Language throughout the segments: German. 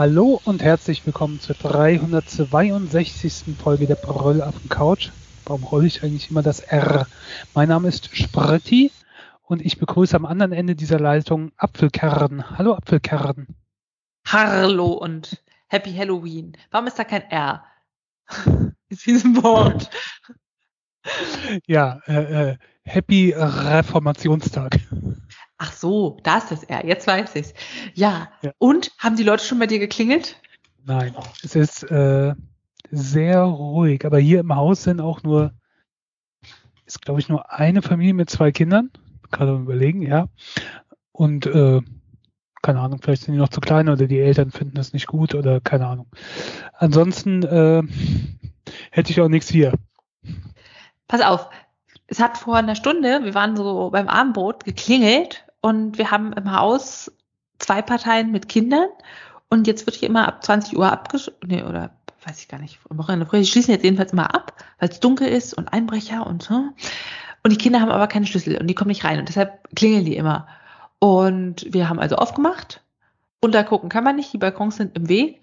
Hallo und herzlich willkommen zur 362. Folge der Brüll auf dem Couch. Warum rolle ich eigentlich immer das R? Mein Name ist Spretti und ich begrüße am anderen Ende dieser Leitung Apfelkerden. Hallo Apfelkerden. Hallo und Happy Halloween. Warum ist da kein R? In diesem Wort. Ja, äh, äh, Happy Reformationstag. Ach so, da ist das R. Jetzt weiß ich's. Ja. Ja. Und haben die Leute schon bei dir geklingelt? Nein, es ist äh, sehr ruhig, aber hier im Haus sind auch nur, ist glaube ich nur eine Familie mit zwei Kindern, gerade überlegen, ja. Und äh, keine Ahnung, vielleicht sind die noch zu klein oder die Eltern finden das nicht gut oder keine Ahnung. Ansonsten äh, hätte ich auch nichts hier. Pass auf. Es hat vor einer Stunde, wir waren so beim Abendbrot, geklingelt und wir haben im Haus zwei Parteien mit Kindern und jetzt wird hier immer ab 20 Uhr abgesch... Nee, oder weiß ich gar nicht, am Wochenende. Die schließen jetzt jedenfalls immer ab, weil es dunkel ist und Einbrecher und so. Und die Kinder haben aber keine Schlüssel und die kommen nicht rein und deshalb klingeln die immer. Und wir haben also aufgemacht. Und da gucken kann man nicht, die Balkons sind im Weg.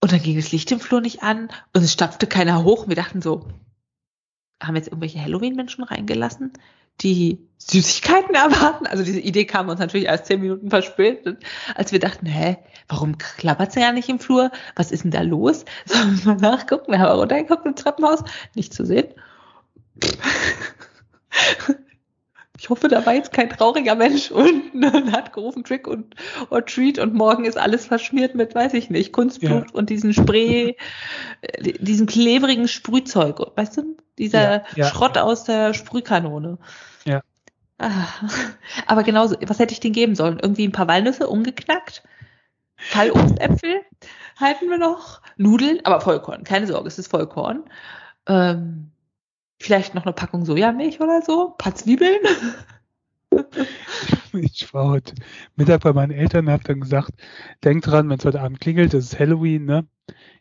Und dann ging das Licht im Flur nicht an und es stapfte keiner hoch. Und wir dachten so, haben jetzt irgendwelche Halloween-Menschen reingelassen, die Süßigkeiten erwarten? Also diese Idee kam uns natürlich erst zehn Minuten verspätet, als wir dachten, hä, warum klappert's ja nicht im Flur? Was ist denn da los? Sollen wir mal nachgucken? Wir haben runtergeguckt im Treppenhaus, nicht zu sehen. Ich hoffe, da war jetzt kein trauriger Mensch unten und hat gerufen Trick und or Treat und morgen ist alles verschmiert mit, weiß ich nicht, Kunstblut Ja. und diesen Spray, äh, diesen klebrigen Sprühzeug, weißt du? Dieser Ja, ja. Schrott aus der Sprühkanone. Ja. Ah, aber genauso, was hätte ich denen geben sollen? Irgendwie ein paar Walnüsse umgeknackt? Teilobstäpfel halten wir noch. Nudeln, aber Vollkorn, keine Sorge, es ist Vollkorn. Ähm, vielleicht noch eine Packung Sojamilch oder so, ein paar Zwiebeln. Ich war heute Mittag bei meinen Eltern und habe dann gesagt, denkt dran, wenn es heute Abend klingelt, das ist Halloween, ne?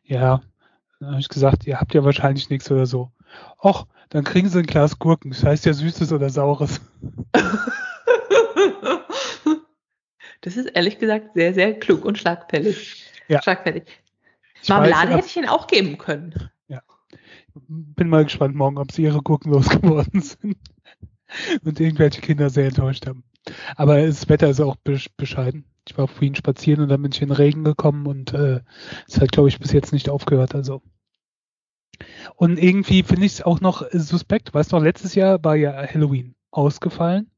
Ja. Dann habe ich gesagt, ihr habt ja wahrscheinlich nichts oder so. Och, dann kriegen sie ein Glas Gurken. Das heißt ja Süßes oder Saures. Das ist ehrlich gesagt sehr, sehr klug und schlagfertig. Ja. Schlagfertig. Ich Marmelade weiß, hätte ich ihnen auch geben können. bin mal gespannt morgen, ob sie ihre Gurken losgeworden sind. Und irgendwelche Kinder sehr enttäuscht haben. Aber das Wetter ist auch besch- bescheiden. Ich war vorhin spazieren und dann bin ich in den Regen gekommen und äh, es hat, glaube ich, bis jetzt nicht aufgehört. Also. Und irgendwie finde ich es auch noch suspekt. Weißt du noch, letztes Jahr war ja Halloween ausgefallen.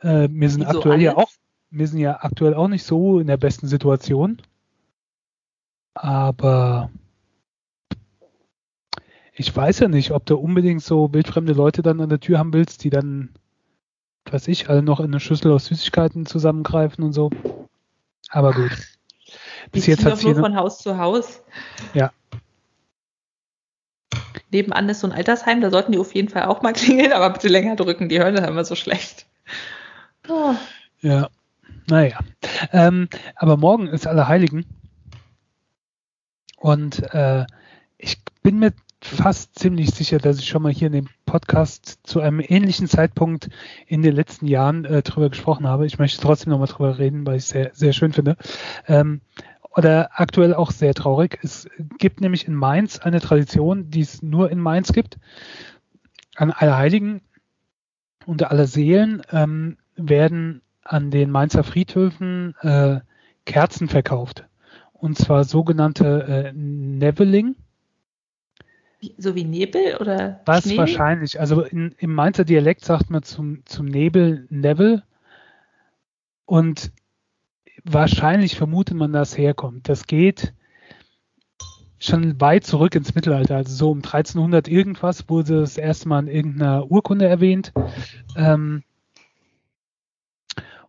Äh, wir sind Wie so aktuell ja alles. auch, wir sind ja aktuell auch nicht so in der besten Situation. Aber ich weiß ja nicht, ob du unbedingt so wildfremde Leute dann an der Tür haben willst, die dann, weiß ich, alle noch in eine Schüssel aus Süßigkeiten zusammengreifen und so. Aber gut. Bis Die jetzt hat nur von Haus zu Haus. Ja. Nebenan ist so ein Altersheim, da sollten die auf jeden Fall auch mal klingeln, aber bitte länger drücken, die hören das immer so schlecht. Oh. Ja. Naja. Ähm, aber morgen ist Allerheiligen. Und äh, ich bin mir fast ziemlich sicher, dass ich schon mal hier in dem Podcast zu einem ähnlichen Zeitpunkt in den letzten Jahren äh, drüber gesprochen habe. Ich möchte trotzdem nochmal drüber reden, weil ich es sehr, sehr schön finde. Ähm, oder aktuell auch sehr traurig. Es gibt nämlich in Mainz eine Tradition, die es nur in Mainz gibt. An Allerheiligen und aller Seelen ähm, werden an den Mainzer Friedhöfen äh, Kerzen verkauft. Und zwar sogenannte äh, Neveling. So wie Nebel oder Was Schnee? wahrscheinlich, also in, im Mainzer Dialekt sagt man zum, zum Nebel Nebel. Und wahrscheinlich vermutet man, dass herkommt. Das geht schon weit zurück ins Mittelalter. Also so um 1300 irgendwas wurde das erste Mal in irgendeiner Urkunde erwähnt. Ähm,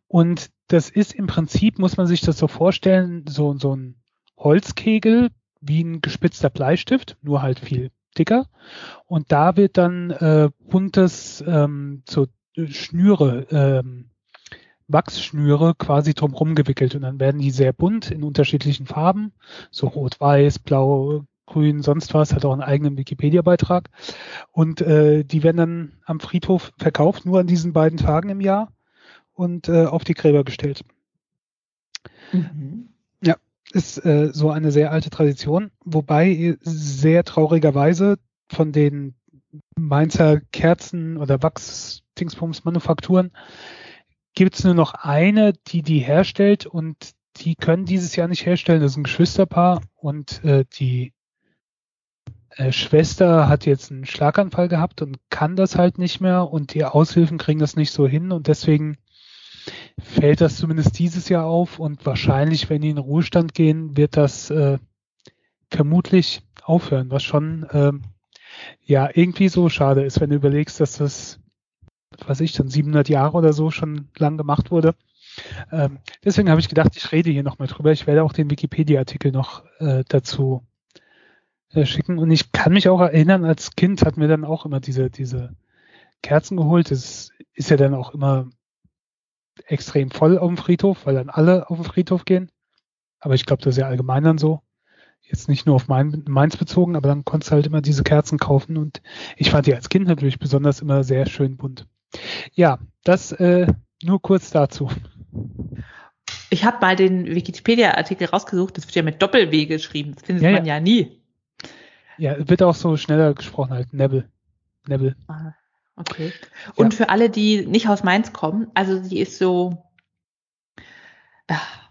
und das ist im Prinzip, muss man sich das so vorstellen, so, so ein Holzkegel wie ein gespitzter Bleistift, nur halt viel dicker. Und da wird dann äh, buntes ähm, so Schnüre, ähm, Wachsschnüre quasi drumherum gewickelt. Und dann werden die sehr bunt in unterschiedlichen Farben, so rot, weiß, blau, grün, sonst was, hat auch einen eigenen Wikipedia-Beitrag. Und äh, die werden dann am Friedhof verkauft, nur an diesen beiden Tagen im Jahr. und äh, auf die Gräber gestellt. Mhm. Ja, ist äh, so eine sehr alte Tradition, wobei sehr traurigerweise von den Mainzer Kerzen oder Wachs-Dingsbums-Manufakturen gibt es nur noch eine, die die herstellt und die können dieses Jahr nicht herstellen. Das ist ein Geschwisterpaar und äh, die äh, Schwester hat jetzt einen Schlaganfall gehabt und kann das halt nicht mehr und die Aushilfen kriegen das nicht so hin und deswegen fällt das zumindest dieses Jahr auf und wahrscheinlich, wenn die in den Ruhestand gehen, wird das äh, vermutlich aufhören, was schon ähm, ja irgendwie so schade ist, wenn du überlegst, dass das, was ich, dann 700 Jahre oder so schon lang gemacht wurde. Ähm, deswegen habe ich gedacht, ich rede hier nochmal drüber. Ich werde auch den Wikipedia-Artikel noch äh, dazu äh, schicken. Und ich kann mich auch erinnern, als Kind hat mir dann auch immer diese, diese Kerzen geholt. Das ist ja dann auch immer extrem voll auf dem Friedhof, weil dann alle auf den Friedhof gehen. Aber ich glaube, das ist ja allgemein dann so. Jetzt nicht nur auf Mainz bezogen, aber dann konntest du halt immer diese Kerzen kaufen und ich fand die als Kind natürlich besonders immer sehr schön bunt. Ja, das äh, nur kurz dazu. Ich habe mal den Wikipedia-Artikel rausgesucht, das wird ja mit Doppel-W geschrieben, das findet ja, man ja. ja nie. Ja, wird auch so schneller gesprochen halt, Nebel. Nebel. Aha. Okay. Und ja. für alle, die nicht aus Mainz kommen, also die ist so,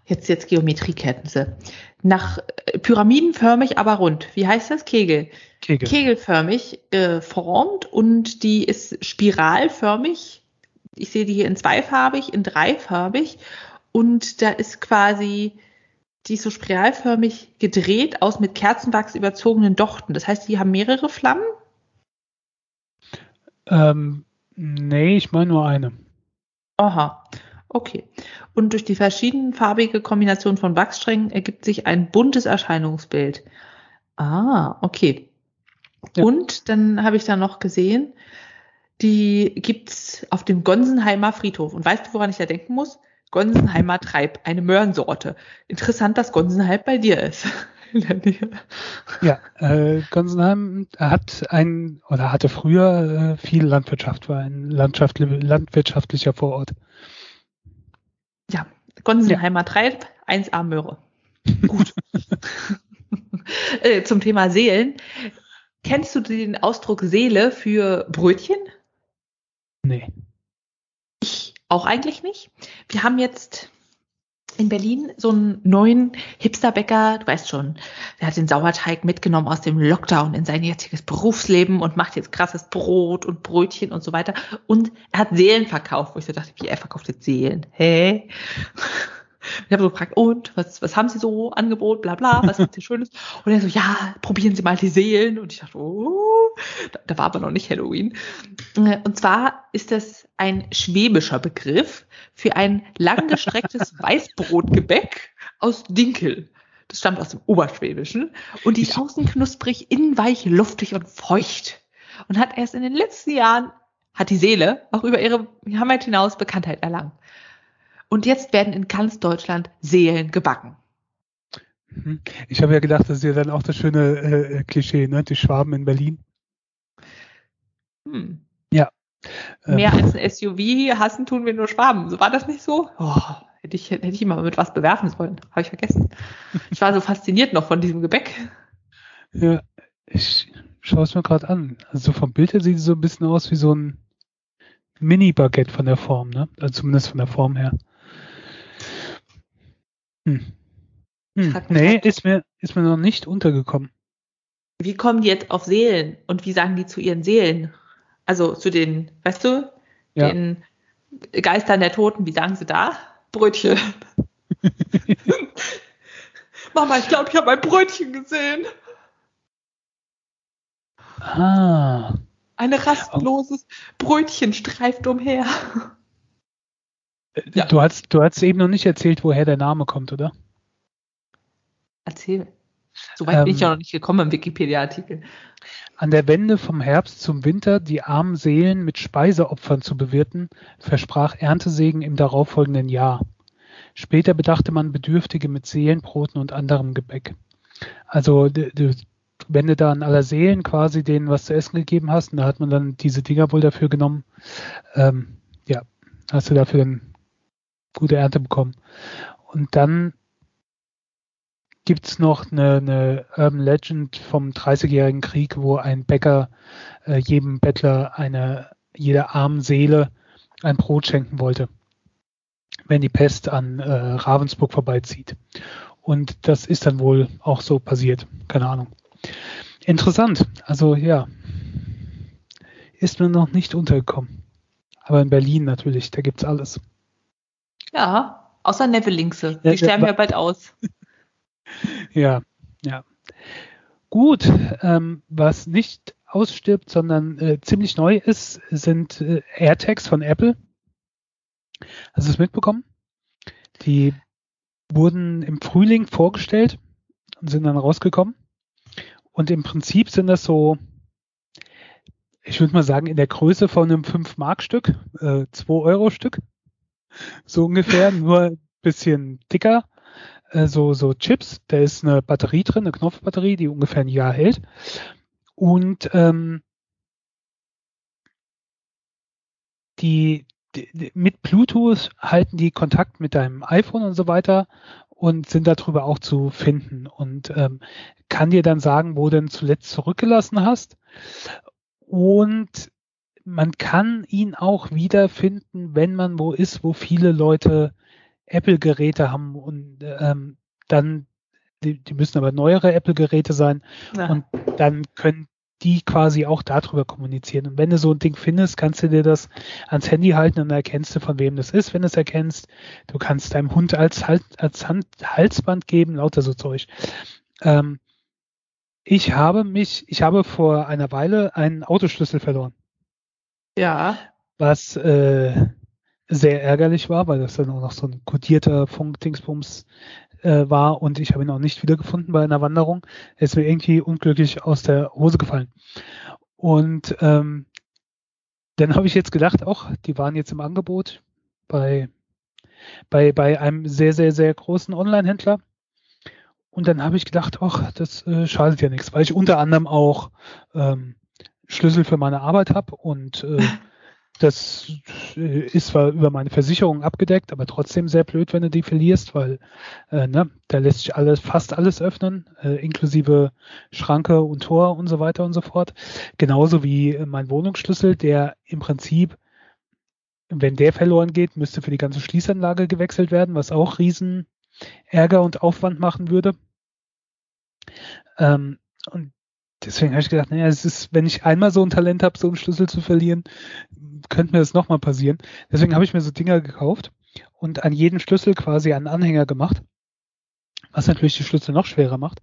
jetzt, jetzt Geometriekenntnisse. Nach äh, pyramidenförmig, aber rund. Wie heißt das? Kegel. Kegel. Kegelförmig geformt äh, und die ist spiralförmig. Ich sehe die hier in zweifarbig, in dreifarbig. Und da ist quasi, die ist so spiralförmig gedreht aus mit Kerzenwachs überzogenen Dochten. Das heißt, die haben mehrere Flammen ähm, nee, ich meine nur eine. Aha, okay. Und durch die verschiedenfarbige Kombination von Wachssträngen ergibt sich ein buntes Erscheinungsbild. Ah, okay. Ja. Und dann habe ich da noch gesehen, die gibt's auf dem Gonsenheimer Friedhof. Und weißt du, woran ich da denken muss? Gonsenheimer Treib, eine Möhrensorte. Interessant, dass Gonsenheim bei dir ist. Ja, äh, Gonsenheim hat ein oder hatte früher äh, viel Landwirtschaft, war ein landwirtschaftlicher Vorort. Ja, Gonsenheimer ja. Treib, 1A Möhre. Gut. äh, zum Thema Seelen. Kennst du den Ausdruck Seele für Brötchen? Nee. Ich auch eigentlich nicht. Wir haben jetzt in Berlin so einen neuen Hipsterbäcker, du weißt schon, der hat den Sauerteig mitgenommen aus dem Lockdown in sein jetziges Berufsleben und macht jetzt krasses Brot und Brötchen und so weiter. Und er hat Seelen verkauft, wo ich so dachte, wie er verkauft jetzt Seelen? Hä? Ich habe so gefragt, und was, was haben Sie so Angebot, bla bla, was ist hier Schönes? Und er so, ja, probieren Sie mal die Seelen. Und ich dachte, oh, da, da war aber noch nicht Halloween. Und zwar ist das ein schwäbischer Begriff für ein langgestrecktes Weißbrotgebäck aus Dinkel. Das stammt aus dem Oberschwäbischen. Und die ist außen knusprig, innen weich, luftig und feucht. Und hat erst in den letzten Jahren, hat die Seele auch über ihre Hammer hinaus Bekanntheit erlangt. Und jetzt werden in ganz Deutschland Seelen gebacken. Mhm. Ich habe ja gedacht, das ist ja dann auch das schöne äh, Klischee, ne? Die Schwaben in Berlin. Hm. Ja. Mehr ähm. als ein SUV hassen tun wir nur Schwaben. So war das nicht so? Oh, hätte ich, hätte ich immer mit was bewerfen sollen. Habe ich vergessen. Ich war so fasziniert noch von diesem Gebäck. Ja, ich schaue es mir gerade an. Also vom Bild her sieht es so ein bisschen aus wie so ein Mini-Baguette von der Form, ne? Also zumindest von der Form her. Hm. Hm. Nee, ist mir, ist mir noch nicht untergekommen. Wie kommen die jetzt auf Seelen und wie sagen die zu ihren Seelen? Also zu den, weißt du, ja. den Geistern der Toten, wie sagen sie da? Brötchen. Mama, ich glaube, ich habe ein Brötchen gesehen. Ah. Ein rastloses Brötchen streift umher. Ja. Du hast, du hast eben noch nicht erzählt, woher der Name kommt, oder? Erzähl. Soweit ähm, bin ich ja noch nicht gekommen im Wikipedia-Artikel. An der Wende vom Herbst zum Winter die armen Seelen mit Speiseopfern zu bewirten, versprach Erntesegen im darauffolgenden Jahr. Später bedachte man Bedürftige mit Seelenbroten und anderem Gebäck. Also wenn du da an aller Seelen quasi denen was zu essen gegeben hast, und da hat man dann diese Dinger wohl dafür genommen, ähm, ja, hast du dafür dann gute Ernte bekommen. Und dann gibt's noch eine, eine Urban Legend vom 30-jährigen Krieg, wo ein Bäcker äh, jedem Bettler eine, jeder armen Seele ein Brot schenken wollte, wenn die Pest an äh, Ravensburg vorbeizieht. Und das ist dann wohl auch so passiert. Keine Ahnung. Interessant. Also ja, ist mir noch nicht untergekommen. Aber in Berlin natürlich, da gibt's alles. Ja, außer Nevelinkse. Die ja, sterben ja, ja bald aus. ja, ja. Gut, ähm, was nicht ausstirbt, sondern äh, ziemlich neu ist, sind äh, AirTags von Apple. Hast du es mitbekommen? Die wurden im Frühling vorgestellt und sind dann rausgekommen. Und im Prinzip sind das so, ich würde mal sagen, in der Größe von einem 5-Mark-Stück, äh, 2-Euro-Stück. So ungefähr, nur ein bisschen dicker äh, so, so Chips. Da ist eine Batterie drin, eine Knopfbatterie, die ungefähr ein Jahr hält. Und ähm, die, die, mit Bluetooth halten die Kontakt mit deinem iPhone und so weiter und sind darüber auch zu finden und ähm, kann dir dann sagen, wo du denn zuletzt zurückgelassen hast. Und man kann ihn auch wiederfinden, wenn man wo ist, wo viele Leute Apple-Geräte haben und ähm, dann, die, die müssen aber neuere Apple-Geräte sein ja. und dann können die quasi auch darüber kommunizieren. Und wenn du so ein Ding findest, kannst du dir das ans Handy halten und dann erkennst du, von wem das ist, wenn du es erkennst. Du kannst deinem Hund als, als Hand, Halsband geben, lauter so Zeug. Ähm, ich habe mich, ich habe vor einer Weile einen Autoschlüssel verloren. Ja. Was äh, sehr ärgerlich war, weil das dann auch noch so ein kodierter Funk-Dingsbums äh, war und ich habe ihn auch nicht wiedergefunden bei einer Wanderung. Er ist mir irgendwie unglücklich aus der Hose gefallen. Und ähm, dann habe ich jetzt gedacht, auch die waren jetzt im Angebot bei, bei, bei einem sehr, sehr, sehr großen Online-Händler. Und dann habe ich gedacht, ach, das äh, schadet ja nichts, weil ich unter anderem auch ähm, Schlüssel für meine Arbeit habe und äh, das ist zwar über meine Versicherung abgedeckt, aber trotzdem sehr blöd, wenn du die verlierst, weil äh, ne, da lässt sich alles, fast alles öffnen, äh, inklusive Schranke und Tor und so weiter und so fort. Genauso wie mein Wohnungsschlüssel, der im Prinzip, wenn der verloren geht, müsste für die ganze Schließanlage gewechselt werden, was auch riesen Ärger und Aufwand machen würde. Ähm, und deswegen habe ich gedacht, naja, es ist, wenn ich einmal so ein Talent habe, so einen Schlüssel zu verlieren, könnte mir das nochmal passieren. Deswegen habe ich mir so Dinger gekauft und an jeden Schlüssel quasi einen Anhänger gemacht, was natürlich die Schlüssel noch schwerer macht.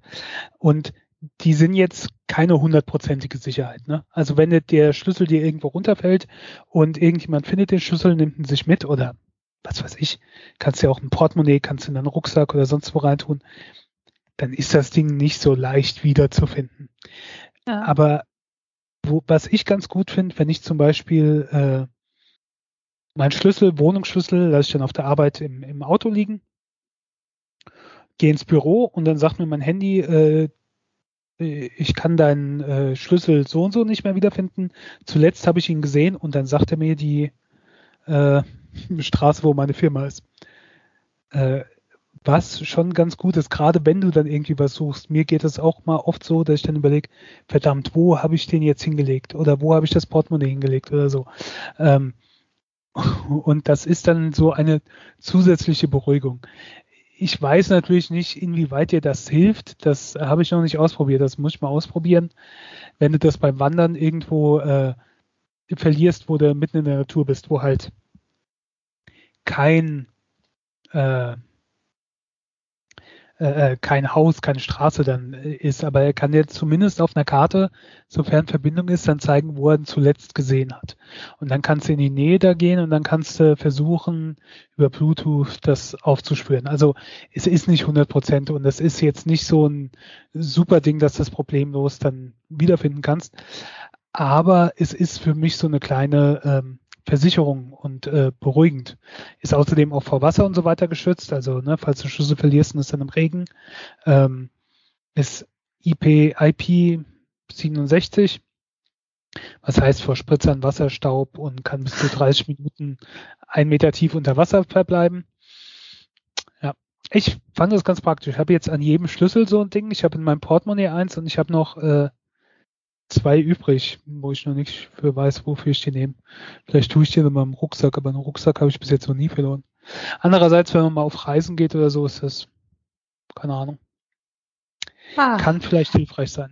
Und die sind jetzt keine hundertprozentige Sicherheit. Ne? Also wenn der Schlüssel dir irgendwo runterfällt und irgendjemand findet den Schlüssel, nimmt ihn sich mit oder was weiß ich, kannst du ja auch ein Portemonnaie, kannst du in einen Rucksack oder sonst wo reintun, dann ist das Ding nicht so leicht wiederzufinden. Ja. Aber wo, was ich ganz gut finde, wenn ich zum Beispiel äh, mein Schlüssel, Wohnungsschlüssel, lasse ich dann auf der Arbeit im, im Auto liegen, gehe ins Büro und dann sagt mir mein Handy, äh, ich kann deinen äh, Schlüssel so und so nicht mehr wiederfinden. Zuletzt habe ich ihn gesehen und dann sagt er mir die äh, Straße, wo meine Firma ist. Äh, was schon ganz gut ist, gerade wenn du dann irgendwie was suchst. Mir geht es auch mal oft so, dass ich dann überlege, verdammt, wo habe ich den jetzt hingelegt? Oder wo habe ich das Portemonnaie hingelegt oder so. Ähm, und das ist dann so eine zusätzliche Beruhigung. Ich weiß natürlich nicht, inwieweit dir das hilft. Das habe ich noch nicht ausprobiert. Das muss ich mal ausprobieren. Wenn du das beim Wandern irgendwo äh, verlierst, wo du mitten in der Natur bist, wo halt kein äh, äh, äh, kein Haus, keine Straße dann äh, ist, aber er kann jetzt zumindest auf einer Karte, sofern Verbindung ist, dann zeigen, wo er ihn zuletzt gesehen hat. Und dann kannst du in die Nähe da gehen und dann kannst du versuchen, über Bluetooth das aufzuspüren. Also es ist nicht 100 Prozent und es ist jetzt nicht so ein super Ding, dass du das problemlos dann wiederfinden kannst. Aber es ist für mich so eine kleine ähm, Versicherung und äh, beruhigend. Ist außerdem auch vor Wasser und so weiter geschützt. Also, ne, falls du Schlüssel verlierst und es dann im Regen, ähm, ist IP, IP 67, was heißt vor Spritzern Wasserstaub und kann bis zu 30 Minuten ein Meter tief unter Wasser verbleiben. ich fand das ganz praktisch. Ich habe jetzt an jedem Schlüssel so ein Ding. Ich habe in meinem Portemonnaie eins und ich habe noch äh, zwei übrig, wo ich noch nicht für weiß, wofür ich die nehme. Vielleicht tue ich die in meinem Rucksack, aber einen Rucksack habe ich bis jetzt noch nie verloren. Andererseits, wenn man mal auf Reisen geht oder so, ist das, keine Ahnung. Ah. Kann vielleicht hilfreich sein.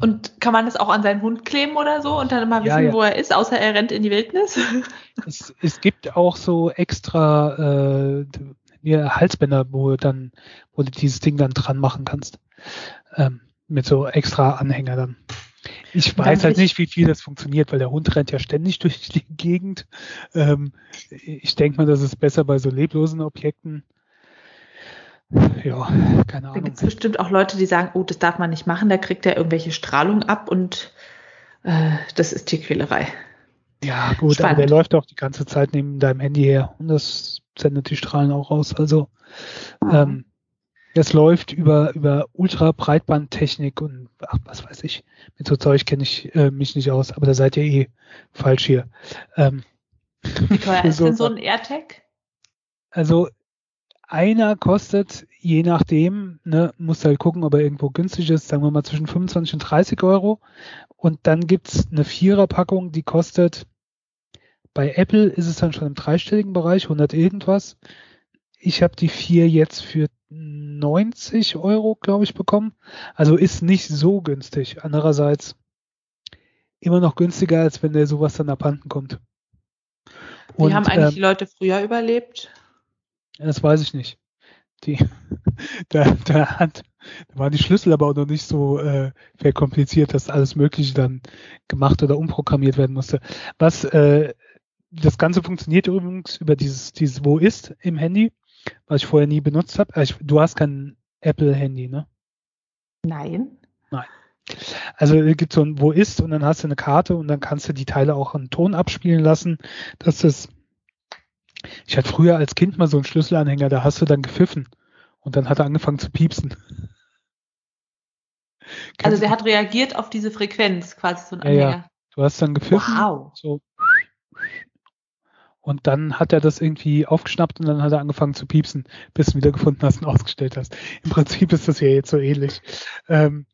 Und kann man das auch an seinen Hund kleben oder so und dann immer wissen, ja, ja. wo er ist, außer er rennt in die Wildnis? Es, es gibt auch so extra äh, Halsbänder, wo dann, wo du dieses Ding dann dran machen kannst. Ähm, mit so extra Anhänger dann. Ich weiß halt nicht, wie viel das funktioniert, weil der Hund rennt ja ständig durch die Gegend. Ähm, ich denke mal, das ist besser bei so leblosen Objekten. Ja, keine Ahnung. Da gibt es bestimmt auch Leute, die sagen, oh, das darf man nicht machen, da kriegt er irgendwelche Strahlung ab und äh, das ist Tierquälerei. Ja, gut, Spannend. aber der läuft auch die ganze Zeit neben deinem Handy her und das sendet die Strahlen auch raus. Also mhm. ähm, das läuft über, über Ultra-Breitbandtechnik und ach, was weiß ich. Mit so Zeug kenne ich äh, mich nicht aus, aber da seid ihr eh falsch hier. Ähm, Wie teuer ist so, denn so ein AirTag? Also einer kostet, je nachdem, ne, muss halt gucken, ob er irgendwo günstig ist, sagen wir mal zwischen 25 und 30 Euro. Und dann gibt's eine Viererpackung, die kostet, bei Apple ist es dann schon im dreistelligen Bereich, 100 irgendwas. Ich habe die vier jetzt für 90 Euro, glaube ich, bekommen. Also ist nicht so günstig. Andererseits immer noch günstiger, als wenn der sowas dann abhanden kommt. Wie und, haben eigentlich ähm, die Leute früher überlebt? Das weiß ich nicht. Die, da, da, hat, da waren die Schlüssel aber auch noch nicht so äh, verkompliziert, dass alles Mögliche dann gemacht oder umprogrammiert werden musste. Was äh, das Ganze funktioniert übrigens über dieses, dieses Wo ist im Handy, was ich vorher nie benutzt habe. Also du hast kein Apple-Handy, ne? Nein. Nein. Also es gibt so ein Wo ist und dann hast du eine Karte und dann kannst du die Teile auch einen Ton abspielen lassen, das ich hatte früher als Kind mal so einen Schlüsselanhänger, da hast du dann gepfiffen und dann hat er angefangen zu piepsen. Also der hat reagiert auf diese Frequenz, quasi so ein Anhänger. Ja, ja. Du hast dann gepfiffen. Wow. So. Und dann hat er das irgendwie aufgeschnappt und dann hat er angefangen zu piepsen, bis du ihn wieder gefunden hast und ausgestellt hast. Im Prinzip ist das ja jetzt so ähnlich. Ähm,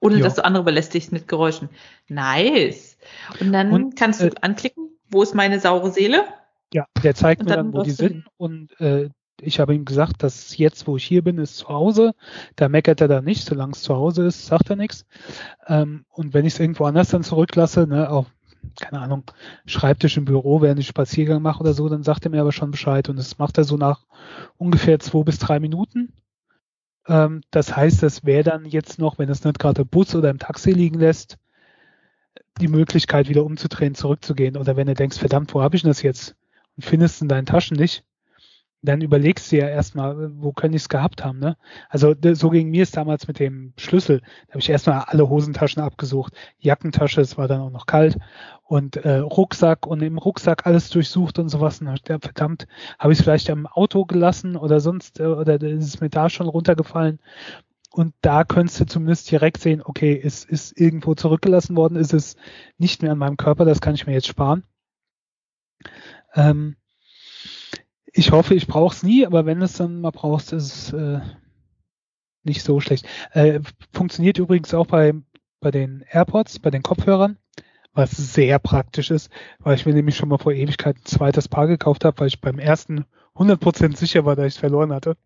Ohne ja. dass du andere belästigst mit Geräuschen. Nice. Und dann und, kannst du äh, anklicken, wo ist meine saure Seele? Ja, der zeigt mir dann, wo die sind und äh, ich habe ihm gesagt, dass jetzt, wo ich hier bin, ist zu Hause. Da meckert er dann nicht, solange es zu Hause ist, sagt er nichts. Ähm, und wenn ich es irgendwo anders dann zurücklasse, ne, auf, keine Ahnung, Schreibtisch im Büro, während ich Spaziergang mache oder so, dann sagt er mir aber schon Bescheid. Und das macht er so nach ungefähr zwei bis drei Minuten. Ähm, das heißt, das wäre dann jetzt noch, wenn es nicht gerade Bus oder im Taxi liegen lässt, die Möglichkeit, wieder umzudrehen, zurückzugehen. Oder wenn du denkst, verdammt, wo habe ich denn das jetzt? und findest in deinen Taschen nicht, dann überlegst du ja erstmal, wo könnte ich es gehabt haben. Ne? Also so ging mir es damals mit dem Schlüssel. Da habe ich erstmal alle Hosentaschen abgesucht, Jackentasche, es war dann auch noch kalt und äh, Rucksack und im Rucksack alles durchsucht und sowas. Und ja, verdammt, habe ich es vielleicht am Auto gelassen oder sonst, äh, oder ist es mir da schon runtergefallen. Und da könntest du zumindest direkt sehen, okay, es ist irgendwo zurückgelassen worden, ist es nicht mehr an meinem Körper, das kann ich mir jetzt sparen. Ähm, ich hoffe, ich brauche es nie, aber wenn es dann mal brauchst, ist es äh, nicht so schlecht. Äh, funktioniert übrigens auch bei, bei den AirPods, bei den Kopfhörern, was sehr praktisch ist, weil ich mir nämlich schon mal vor Ewigkeit ein zweites Paar gekauft habe, weil ich beim ersten 100% sicher war, dass ich es verloren hatte,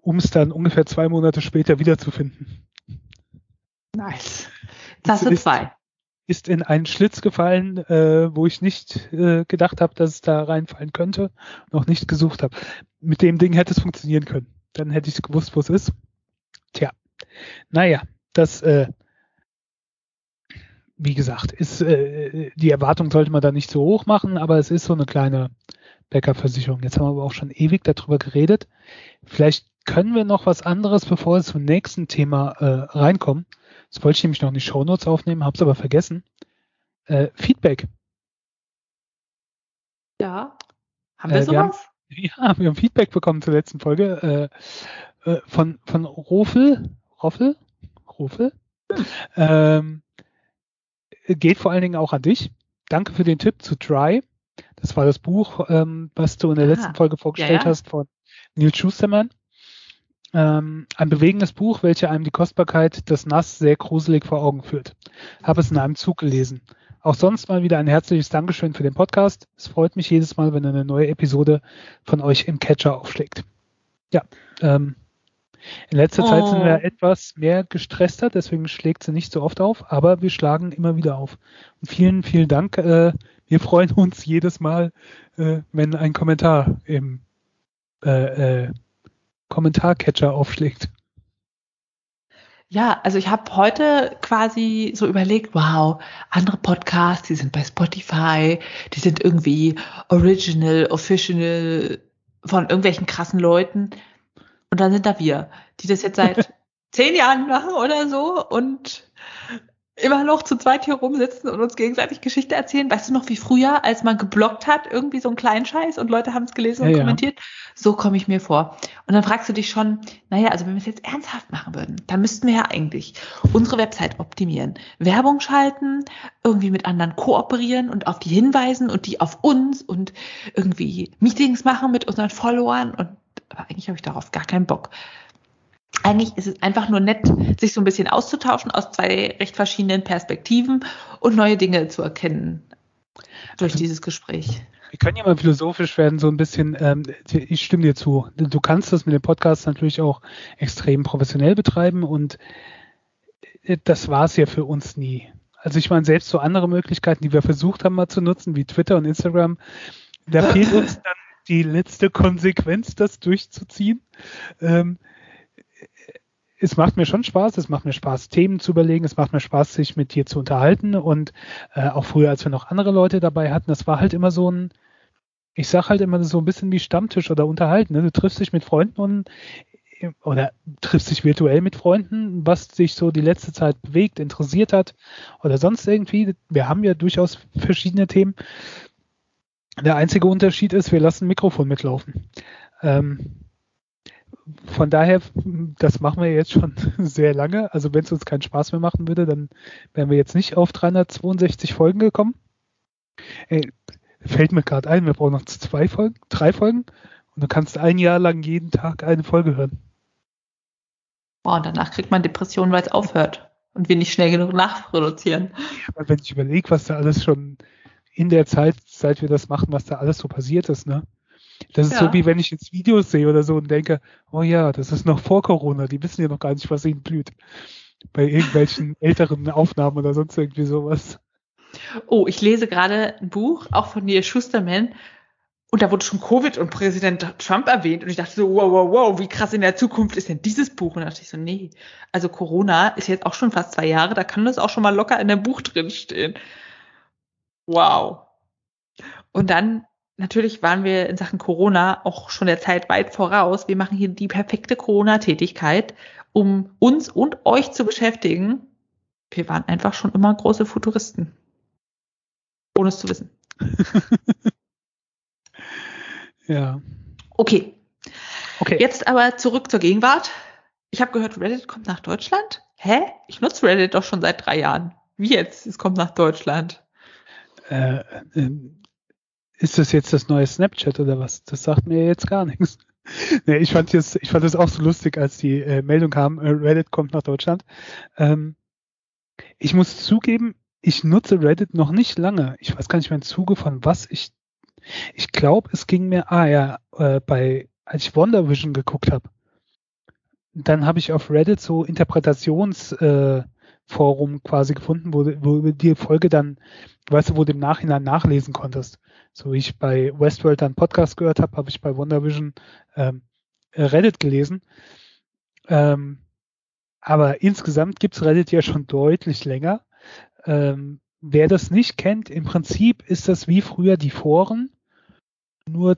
um es dann ungefähr zwei Monate später wiederzufinden. Nice. Tasse zwei ist in einen Schlitz gefallen, äh, wo ich nicht äh, gedacht habe, dass es da reinfallen könnte, noch nicht gesucht habe. Mit dem Ding hätte es funktionieren können. Dann hätte ich gewusst, wo es ist. Tja, naja, das, äh, wie gesagt, ist äh, die Erwartung sollte man da nicht so hoch machen, aber es ist so eine kleine Bäckerversicherung. Jetzt haben wir aber auch schon ewig darüber geredet. Vielleicht können wir noch was anderes, bevor wir zum nächsten Thema äh, reinkommen. Das wollte ich nämlich noch in die Shownotes aufnehmen, habe es aber vergessen. Äh, Feedback. Ja. Haben wir äh, sowas? Wir haben, ja, wir haben Feedback bekommen zur letzten Folge äh, äh, von, von Rofel. Roffel? Rofel? Hm. Ähm, geht vor allen Dingen auch an dich. Danke für den Tipp zu Try. Das war das Buch, ähm, was du in der Ah, letzten Folge vorgestellt ja, ja. hast von Neil Schusterman. Ähm, ein bewegendes Buch, welches einem die Kostbarkeit des Nass sehr gruselig vor Augen führt. Habe es in einem Zug gelesen. Auch sonst mal wieder ein herzliches Dankeschön für den Podcast. Es freut mich jedes Mal, wenn eine neue Episode von euch im Catcher aufschlägt. Ja, ähm, in letzter Zeit sind Oh. wir etwas mehr gestresster, deswegen schlägt sie nicht so oft auf, aber wir schlagen immer wieder auf. Und vielen, vielen Dank. Äh, wir freuen uns jedes Mal, äh, wenn ein Kommentar im äh, äh, Kommentarcatcher aufschlägt. Ja, also ich habe heute quasi so überlegt, wow, andere Podcasts, die sind bei Spotify, die sind irgendwie original, official von irgendwelchen krassen Leuten. Und dann sind da wir, die das jetzt seit zehn Jahren machen oder so und immer noch zu zweit hier rumsitzen und uns gegenseitig Geschichte erzählen. Weißt du noch, wie früher, als man geblockt hat, irgendwie so einen kleinen Scheiß und Leute haben es gelesen und Ja, ja. kommentiert? So komme ich mir vor. Und dann fragst du dich schon, naja, also wenn wir es jetzt ernsthaft machen würden, dann müssten wir ja eigentlich unsere Website optimieren, Werbung schalten, irgendwie mit anderen kooperieren und auf die hinweisen und die auf uns und irgendwie Meetings machen mit unseren Followern und aber eigentlich habe ich darauf gar keinen Bock. Eigentlich ist es einfach nur nett, sich so ein bisschen auszutauschen aus zwei recht verschiedenen Perspektiven und neue Dinge zu erkennen durch Also- dieses Gespräch. Wir können ja mal philosophisch werden, so ein bisschen. Ähm, ich stimme dir zu. Du kannst das mit dem Podcast natürlich auch extrem professionell betreiben und äh, das war es ja für uns nie. Also ich meine, selbst so andere Möglichkeiten, die wir versucht haben mal zu nutzen, wie Twitter und Instagram, da fehlt uns dann die letzte Konsequenz, das durchzuziehen. Ähm, es macht mir schon Spaß, es macht mir Spaß, Themen zu überlegen, es macht mir Spaß, sich mit dir zu unterhalten und äh, auch früher, als wir noch andere Leute dabei hatten, das war halt immer so ein, ich sag halt immer so ein bisschen wie Stammtisch oder unterhalten. Ne? Du triffst dich mit Freunden und oder triffst dich virtuell mit Freunden, was dich so die letzte Zeit bewegt, interessiert hat oder sonst irgendwie. Wir haben ja durchaus verschiedene Themen. Der einzige Unterschied ist, wir lassen ein Mikrofon mitlaufen. Ähm, von daher, das machen wir jetzt schon sehr lange. Also wenn es uns keinen Spaß mehr machen würde, dann wären wir jetzt nicht auf 362 Folgen gekommen. Ey, fällt mir gerade ein, wir brauchen noch zwei Folgen, drei Folgen und du kannst ein Jahr lang jeden Tag eine Folge hören. Boah, und danach kriegt man Depressionen, weil es aufhört und wir nicht schnell genug nachproduzieren. Aber wenn ich überlege, was da alles schon in der Zeit, seit wir das machen, was da alles so passiert ist, ne? Das ist Ja. so wie wenn ich jetzt Videos sehe oder so und denke, oh ja, das ist noch vor Corona, die wissen ja noch gar nicht, was ihnen blüht. Bei irgendwelchen älteren Aufnahmen oder sonst irgendwie sowas. Oh, ich lese gerade ein Buch, auch von Neil Schusterman. Und da wurde schon Covid und Präsident Trump erwähnt. Und ich dachte so, wow, wow, wow, wie krass in der Zukunft ist denn dieses Buch? Und da dachte ich so, nee. Also Corona ist jetzt auch schon fast zwei Jahre, da kann das auch schon mal locker in dem Buch drin stehen. Wow. Und dann, natürlich waren wir in Sachen Corona auch schon der Zeit weit voraus. Wir machen hier die perfekte Corona-Tätigkeit, um uns und euch zu beschäftigen. Wir waren einfach schon immer große Futuristen. Ohne es zu wissen. Ja. Okay, Okay. jetzt aber zurück zur Gegenwart. Ich habe gehört, Reddit kommt nach Deutschland. Hä? Ich nutze Reddit doch schon seit drei Jahren. Wie jetzt? Es kommt nach Deutschland. Äh, äh, ist das jetzt das neue Snapchat oder was? Das sagt mir jetzt gar nichts. Nee, ich fand jetzt, ich fand es auch so lustig, als die äh, Meldung kam, äh, Reddit kommt nach Deutschland. Ähm, ich muss zugeben, ich nutze Reddit noch nicht lange. Ich weiß gar nicht mehr im Zuge von was ich. Ich glaube, es ging mir, ah ja, äh, bei, als ich WandaVision geguckt habe, dann habe ich auf Reddit so Interpretationsforum äh, Forum quasi gefunden, wo, wo die Folge dann, weißt du, wo du im Nachhinein nachlesen konntest. So wie ich bei Westworld dann Podcast gehört habe, habe ich bei WandaVision ähm, Reddit gelesen. Ähm, aber insgesamt gibt's Reddit ja schon deutlich länger. Ähm, wer das nicht kennt, im Prinzip ist das wie früher die Foren, nur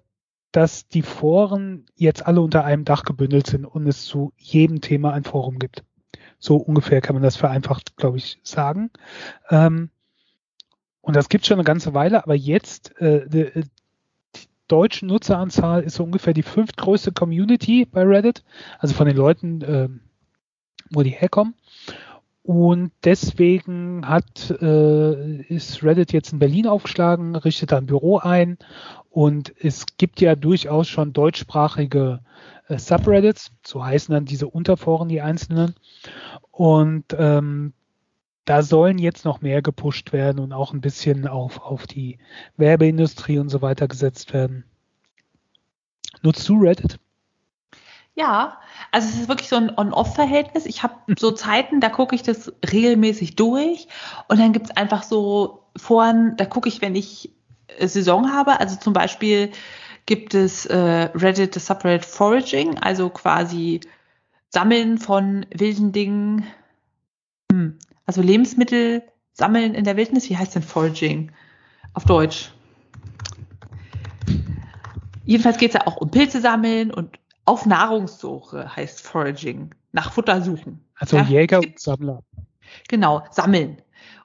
dass die Foren jetzt alle unter einem Dach gebündelt sind und es zu jedem Thema ein Forum gibt. So ungefähr kann man das vereinfacht, glaube ich, sagen. Ähm, und das gibt schon eine ganze Weile, aber jetzt äh, die, die deutsche Nutzeranzahl ist so ungefähr die fünftgrößte Community bei Reddit, also von den Leuten, äh, wo die herkommen. Und deswegen hat, äh, ist Reddit jetzt in Berlin aufgeschlagen, richtet ein Büro ein und es gibt ja durchaus schon deutschsprachige äh, Subreddits, so heißen dann diese Unterforen, die einzelnen. Und ähm, da sollen jetzt noch mehr gepusht werden und auch ein bisschen auf, auf die Werbeindustrie und so weiter gesetzt werden. Nutzt du Reddit? Ja, also es ist wirklich so ein On-Off-Verhältnis. Ich habe so Zeiten, da gucke ich das regelmäßig durch und dann gibt es einfach so Foren, da gucke ich, wenn ich äh, Saison habe. Also zum Beispiel gibt es äh, Reddit, das Subreddit Foraging, also quasi Sammeln von wilden Dingen, hm, also Lebensmittel sammeln in der Wildnis. Wie heißt denn Foraging auf Deutsch? Jedenfalls geht es ja auch um Pilze sammeln und auf Nahrungssuche heißt Foraging, nach Futter suchen. Also ja, Jäger und Sammler. Genau, sammeln.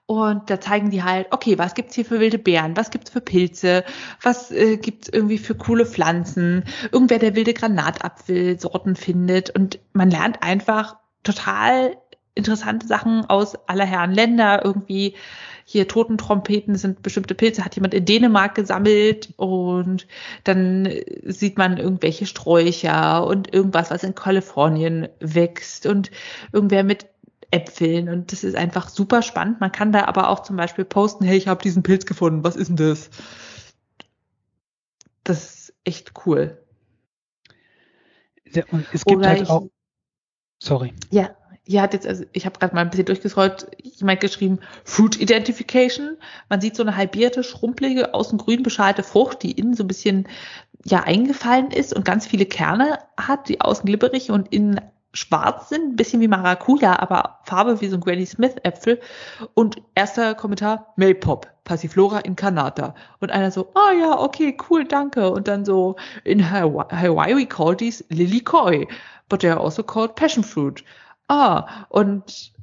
Und da zeigen die halt, okay, was gibt's hier für wilde Beeren, was gibt's für Pilze, was äh, gibt's irgendwie für coole Pflanzen, irgendwer, der wilde Granatapfelsorten findet. Und man lernt einfach total interessante Sachen aus aller Herren Länder, irgendwie hier Totentrompeten sind bestimmte Pilze, hat jemand in Dänemark gesammelt? Und dann sieht man irgendwelche Sträucher und irgendwas, was in Kalifornien wächst. Und irgendwer mit Äpfeln und das ist einfach super spannend. Man kann da aber auch zum Beispiel posten, hey, ich habe diesen Pilz gefunden, was ist denn das? Das ist echt cool. Ja, und es gibt Oder halt auch. Sorry. Ja, hier hat jetzt, also ich habe gerade mal ein bisschen durchgescrollt, jemand geschrieben, Fruit Identification. Man sieht so eine halbierte, schrumpelige, außen grün beschalte Frucht, die innen so ein bisschen ja eingefallen ist und ganz viele Kerne hat, die außen glibberig und innen schwarz sind, ein bisschen wie Maracuja, aber Farbe wie so ein Granny Smith Äpfel. Und erster Kommentar, Maypop, Passiflora incarnata. Und einer so, ah oh ja, okay, cool, danke. Und dann so, in Hawaii we call these Lily Koi, but they are also called passion fruit. Ah, und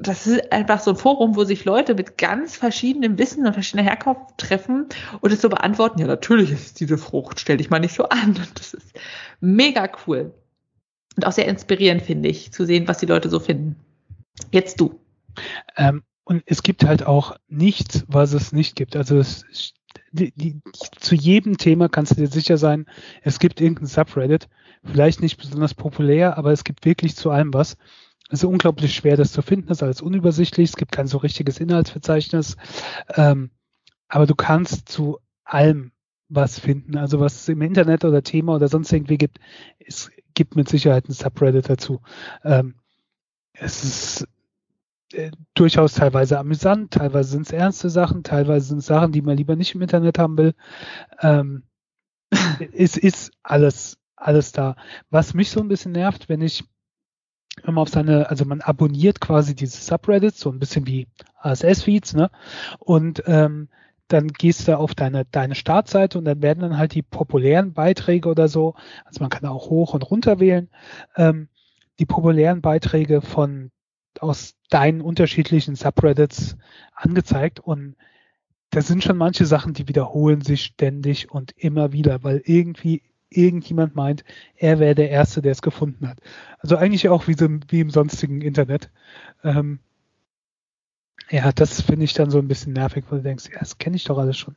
das ist einfach so ein Forum, wo sich Leute mit ganz verschiedenem Wissen und verschiedener Herkunft treffen und es so beantworten, ja, natürlich ist es diese Frucht, stell dich mal nicht so an. Und das ist mega cool. Und auch sehr inspirierend, finde ich, zu sehen, was die Leute so finden. Jetzt du. Ähm, und es gibt halt auch nichts, was es nicht gibt. Also es, die, die, zu jedem Thema kannst du dir sicher sein, es gibt irgendein Subreddit, vielleicht nicht besonders populär, aber es gibt wirklich zu allem was. Es ist unglaublich schwer, das zu finden, es ist alles unübersichtlich, es gibt kein so richtiges Inhaltsverzeichnis, ähm, aber du kannst zu allem was finden. Also was es im Internet oder Thema oder sonst irgendwie gibt, es gibt mit Sicherheit ein Subreddit dazu. Ähm, es ist äh, durchaus teilweise amüsant, teilweise sind es ernste Sachen, teilweise sind es Sachen, die man lieber nicht im Internet haben will. Ähm, es ist alles, alles da. Was mich so ein bisschen nervt, wenn ich immer auf seine, also man abonniert quasi diese Subreddits, so ein bisschen wie RSS-Feeds, ne? Und ähm, dann gehst du auf deine, deine Startseite und dann werden dann halt die populären Beiträge oder so, also man kann auch hoch und runter wählen, ähm, die populären Beiträge von aus deinen unterschiedlichen Subreddits angezeigt und da sind schon manche Sachen, die wiederholen sich ständig und immer wieder, weil irgendwie irgendjemand meint, er wäre der Erste, der es gefunden hat. Also eigentlich auch wie, so, wie im sonstigen Internet. Ähm, ja, das finde ich dann so ein bisschen nervig, weil du denkst, ja, das kenne ich doch alles schon.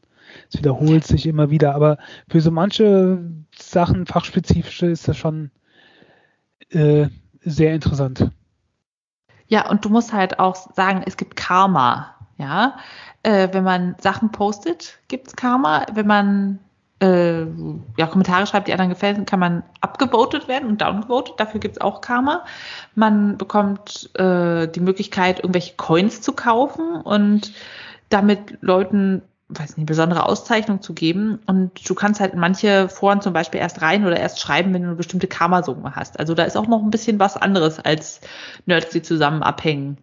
Es wiederholt sich immer wieder, aber für so manche Sachen, fachspezifische, ist das schon äh, sehr interessant. Ja, und du musst halt auch sagen, es gibt Karma. Ja, äh, wenn man Sachen postet, gibt's Karma. Wenn man äh, ja, Kommentare schreibt, die anderen gefällt, kann man abgevotet werden und downvotet. Dafür gibt's auch Karma. Man bekommt äh, die Möglichkeit, irgendwelche Coins zu kaufen und damit Leuten weiß nicht, besondere Auszeichnung zu geben. Und du kannst halt manche Foren zum Beispiel erst rein oder erst schreiben, wenn du eine bestimmte Karma-Summe hast. Also da ist auch noch ein bisschen was anderes als Nerds, die zusammen abhängen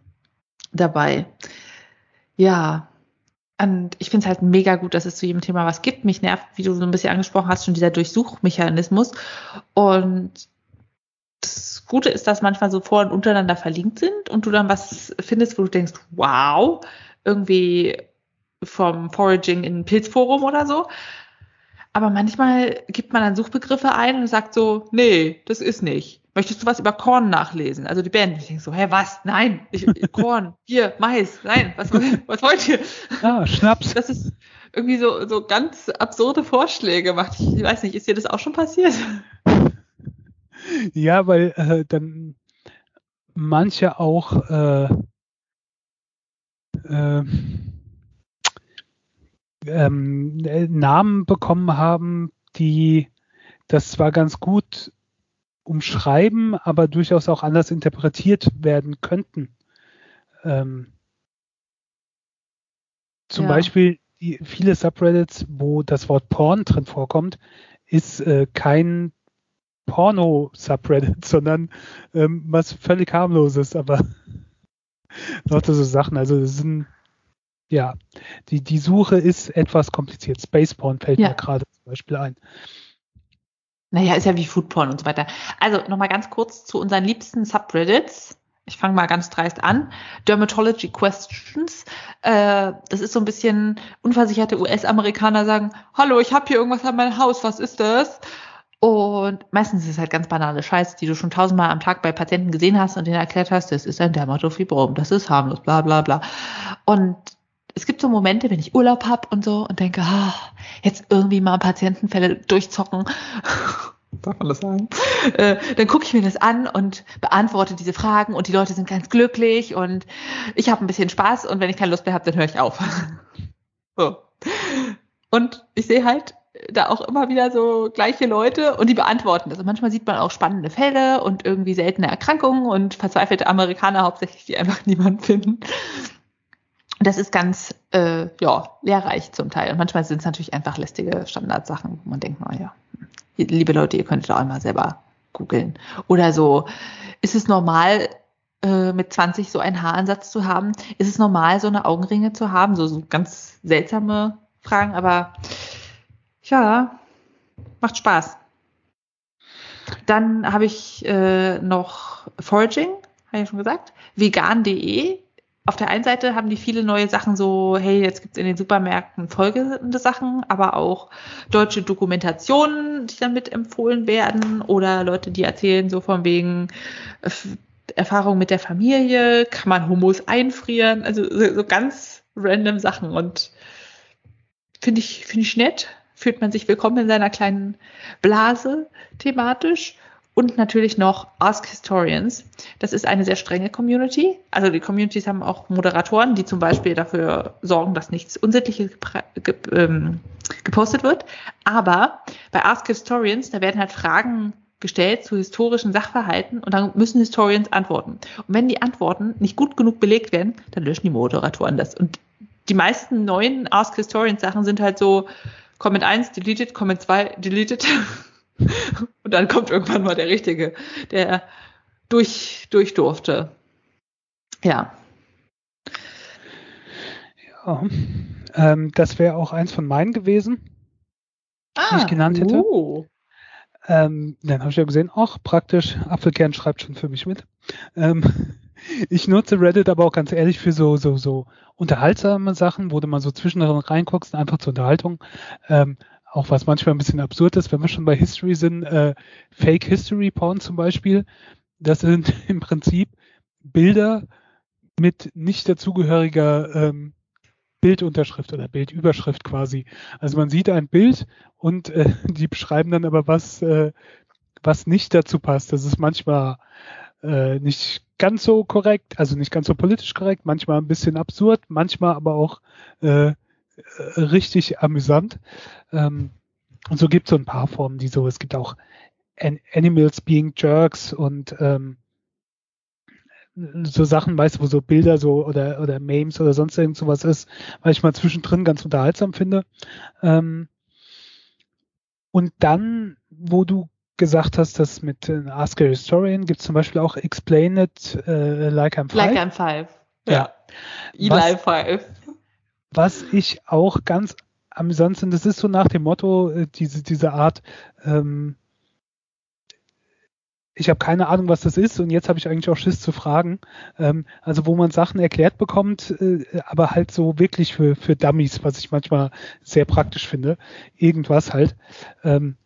dabei. Ja, und ich finde es halt mega gut, dass es zu jedem Thema was gibt. Mich nervt, wie du so ein bisschen angesprochen hast, schon dieser Durchsuchmechanismus. Und das Gute ist, dass manchmal so vor und untereinander verlinkt sind und du dann was findest, wo du denkst, wow, irgendwie vom Foraging in Pilzforum oder so. Aber manchmal gibt man dann Suchbegriffe ein und sagt so, nee, das ist nicht. Möchtest du was über Korn nachlesen? Also die Band. Ich denke so, hä, was? Nein, ich, Korn, hier, Mais, nein, was, was wollt ihr? Ah, Schnaps. Das ist irgendwie so, so ganz absurde Vorschläge macht. Ich weiß nicht, ist dir das auch schon passiert? Ja, weil äh, dann manche auch äh, äh, ähm, Namen bekommen haben, die das zwar ganz gut umschreiben, aber durchaus auch anders interpretiert werden könnten. Ähm, zum Ja. Beispiel die, viele Subreddits, wo das Wort Porn drin vorkommt, ist äh, kein Porno-Subreddit, sondern ähm, was völlig harmloses, aber lauter so Sachen. Also das sind ja, die, die Suche ist etwas kompliziert. Spaceporn fällt Ja. mir gerade zum Beispiel ein. Naja, ist ja wie Foodporn und so weiter. Also nochmal ganz kurz zu unseren liebsten Subreddits. Ich fange mal ganz dreist an. Dermatology Questions. Äh, das ist so ein bisschen unversicherte US-Amerikaner sagen, hallo, ich habe hier irgendwas an meinem Haus, was ist das? Und meistens ist es halt ganz banale Scheiße, die du schon tausendmal am Tag bei Patienten gesehen hast und denen erklärt hast, das ist ein Dermatofibrom, das ist harmlos, bla bla bla. Und es gibt so Momente, wenn ich Urlaub habe und so und denke, ah, jetzt irgendwie mal Patientenfälle durchzocken. Darf man das sagen? Äh, dann gucke ich mir das an und beantworte diese Fragen und die Leute sind ganz glücklich und ich habe ein bisschen Spaß und wenn ich keine Lust mehr habe, dann höre ich auf. so. Und ich sehe halt da auch immer wieder so gleiche Leute und die beantworten das. Und manchmal sieht man auch spannende Fälle und irgendwie seltene Erkrankungen und verzweifelte Amerikaner hauptsächlich, die einfach niemanden finden. Das ist ganz, äh, ja, lehrreich zum Teil. Und manchmal sind es natürlich einfach lästige Standardsachen, wo man denkt, naja, liebe Leute, ihr könntet auch mal selber googeln. Oder so, ist es normal, äh, mit 20 so einen Haaransatz zu haben? Ist es normal, so eine Augenringe zu haben? So, so ganz seltsame Fragen, aber ja, macht Spaß. Dann habe ich äh, noch Foraging, habe ich schon gesagt, vegan.de. Auf der einen Seite haben die viele neue Sachen so, hey, jetzt gibt es in den Supermärkten folgende Sachen, aber auch deutsche Dokumentationen, die dann mit empfohlen werden oder Leute, die erzählen so von wegen äh, Erfahrung mit der Familie, kann man Hummus einfrieren, also so, so ganz random Sachen und finde ich, finde ich nett, fühlt man sich willkommen in seiner kleinen Blase thematisch. Und natürlich noch Ask Historians. Das ist eine sehr strenge Community. Also die Communities haben auch Moderatoren, die zum Beispiel dafür sorgen, dass nichts Unsittliches ge ähm, gepostet wird. Aber bei Ask Historians, da werden halt Fragen gestellt zu historischen Sachverhalten und dann müssen Historians antworten. Und wenn die Antworten nicht gut genug belegt werden, dann löschen die Moderatoren das. Und die meisten neuen Ask Historians Sachen sind halt so Comment 1 deleted, Comment 2 deleted. Und dann kommt irgendwann mal der Richtige, der durch, durch durfte. Ja. Ja. Ähm, das wäre auch eins von meinen gewesen, die ich genannt hätte. Oh. Ähm, dann habe ich ja gesehen, ach, praktisch, Apfelkern schreibt schon für mich mit. Ähm, ich nutze Reddit aber auch ganz ehrlich für so, so, so unterhaltsame Sachen, wo du mal so zwischendrin reinguckst, einfach zur Unterhaltung. Ähm, auch was manchmal ein bisschen absurd ist, wenn wir schon bei History sind, äh, Fake History Porn zum Beispiel. Das sind im Prinzip Bilder mit nicht dazugehöriger ähm, Bildunterschrift oder Bildüberschrift quasi. Also man sieht ein Bild und äh, die beschreiben dann aber was, äh, was nicht dazu passt. Das ist manchmal äh, nicht ganz so korrekt, also nicht ganz so politisch korrekt, manchmal ein bisschen absurd, manchmal aber auch äh, richtig amüsant. Ähm, und so gibt es so ein paar Formen, die so, es gibt auch An Animals being Jerks und ähm, so Sachen, weißt du, wo so Bilder so oder oder Memes oder sonst irgend sowas ist, weil ich mal zwischendrin ganz unterhaltsam finde. Ähm, und dann, wo du gesagt hast, dass mit äh, Ask a Historian gibt es zum Beispiel auch Explain It äh, Like I'm Five. Like I'm Five. Ja. Eli Was- Five. Was ich auch ganz amüsant finde, das ist so nach dem Motto, äh, diese, diese Art, ähm, ich habe keine Ahnung, was das ist und jetzt habe ich eigentlich auch Schiss zu fragen. Ähm, also wo man Sachen erklärt bekommt, äh, aber halt so wirklich für, für Dummies, was ich manchmal sehr praktisch finde. Irgendwas halt. Ähm,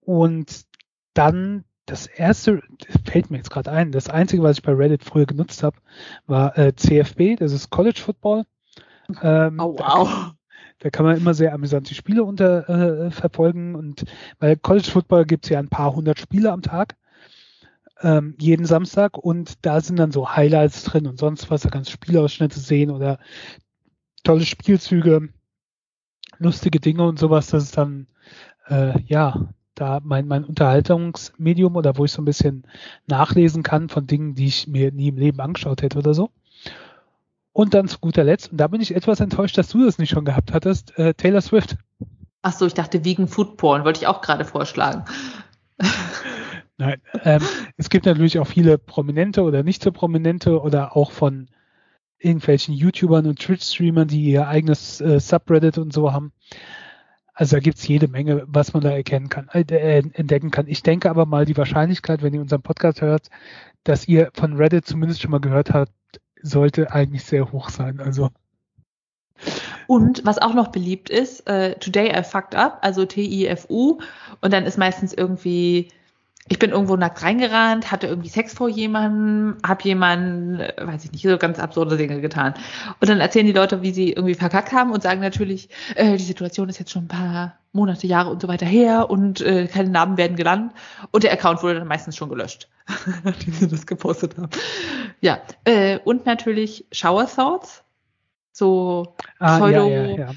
und dann das erste, fällt mir jetzt gerade ein, das einzige, was ich bei Reddit früher genutzt habe, war äh, CFB, das ist College Football. Ähm, oh, wow. Da kann man immer sehr amüsante Spiele unter äh, verfolgen und bei College Football gibt es ja ein paar hundert Spiele am Tag, ähm, jeden Samstag und da sind dann so Highlights drin und sonst was, da kannst du Spielausschnitte sehen oder tolle Spielzüge, lustige Dinge und sowas, das ist dann äh, ja da mein, mein Unterhaltungsmedium oder wo ich so ein bisschen nachlesen kann von Dingen, die ich mir nie im Leben angeschaut hätte oder so. Und dann zu guter Letzt, und da bin ich etwas enttäuscht, dass du das nicht schon gehabt hattest, äh, Taylor Swift. Ach so, ich dachte Vegan Food Porn, wollte ich auch gerade vorschlagen. Nein, ähm, es gibt natürlich auch viele Prominente oder nicht so Prominente oder auch von irgendwelchen YouTubern und Twitch-Streamern, die ihr eigenes äh, Subreddit und so haben. Also da gibt's jede Menge, was man da erkennen kann, äh, äh, entdecken kann. Ich denke aber mal, die Wahrscheinlichkeit, wenn ihr unseren Podcast hört, dass ihr von Reddit zumindest schon mal gehört habt, sollte eigentlich sehr hoch sein. Also. Und was auch noch beliebt ist, äh, Today I fucked up, also T-I-F-U. Und dann ist meistens irgendwie, ich bin irgendwo nackt reingerannt, hatte irgendwie Sex vor jemandem, habe jemanden, äh, weiß ich nicht, so ganz absurde Dinge getan. Und dann erzählen die Leute, wie sie irgendwie verkackt haben und sagen natürlich, äh, die Situation ist jetzt schon ein paar Monate, Jahre und so weiter her und äh, keine Namen werden genannt. Und der Account wurde dann meistens schon gelöscht, nachdem sie das gepostet haben. Ja, äh, und natürlich Shower Thoughts, so ah, Pseudo, ja, ja, ja.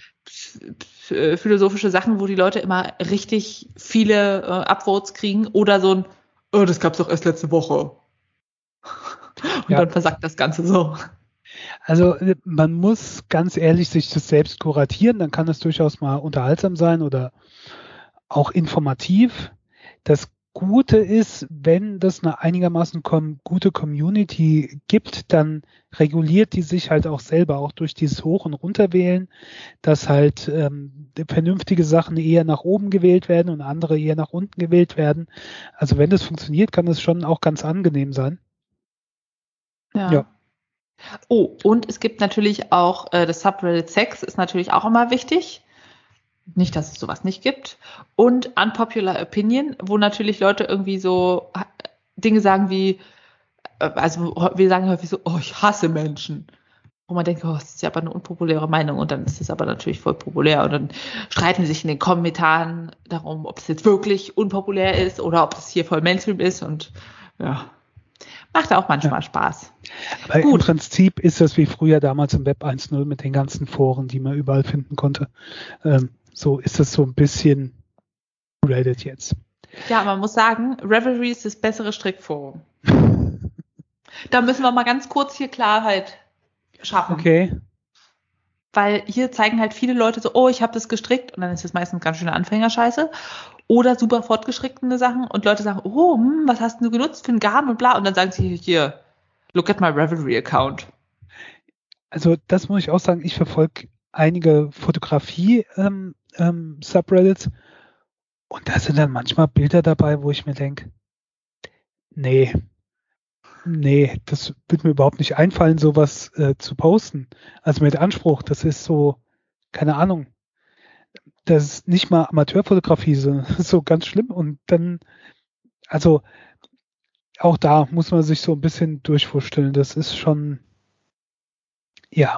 Äh, philosophische Sachen, wo die Leute immer richtig viele äh, Upvotes kriegen oder so ein, oh, das gab's doch erst letzte Woche. Und dann versagt das Ganze so. Also äh, man muss ganz ehrlich sich das selbst kuratieren, dann kann es durchaus mal unterhaltsam sein oder auch informativ. Das Gute ist, wenn das eine einigermaßen kom gute Community gibt, dann reguliert die sich halt auch selber, auch durch dieses Hoch- und Runterwählen, dass halt ähm, vernünftige Sachen eher nach oben gewählt werden und andere eher nach unten gewählt werden. Also wenn das funktioniert, kann das schon auch ganz angenehm sein. Ja. ja. Oh, und es gibt natürlich auch äh, das Subreddit Sex ist natürlich auch immer wichtig. Nicht, dass es sowas nicht gibt. Und Unpopular Opinion, wo natürlich Leute irgendwie so Dinge sagen wie, äh, also wir sagen häufig so, oh, ich hasse Menschen. Wo man denkt, oh, das ist ja aber eine unpopuläre Meinung und dann ist es aber natürlich voll populär und dann streiten sich in den Kommentaren darum, ob es jetzt wirklich unpopulär ist oder ob es hier voll Mainstream ist und ja, macht auch manchmal ja. Spaß. Aber Gut. im Prinzip ist das wie früher damals im Web 1.0 mit den ganzen Foren, die man überall finden konnte. Ähm, so ist das so ein bisschen Reddit jetzt. Ja, man muss sagen, Revelry ist das bessere Strickforum. da müssen wir mal ganz kurz hier Klarheit schaffen. Okay. Weil hier zeigen halt viele Leute so, oh, ich habe das gestrickt und dann ist das meistens ganz schöne Anfängerscheiße oder super fortgeschrittene Sachen und Leute sagen, oh, hm, was hast du genutzt für ein Garn und bla und dann sagen sie hier, look at my Revelry Account. Also das muss ich auch sagen, ich verfolge einige Fotografie ähm, ähm, Subreddits und da sind dann manchmal Bilder dabei, wo ich mir denke, nee, nee, das wird mir überhaupt nicht einfallen, sowas äh, zu posten. Also mit Anspruch, das ist so, keine Ahnung, das ist nicht mal Amateurfotografie, so, so ganz schlimm. Und dann, also auch da muss man sich so ein bisschen durchvorstellen. Das ist schon, ja,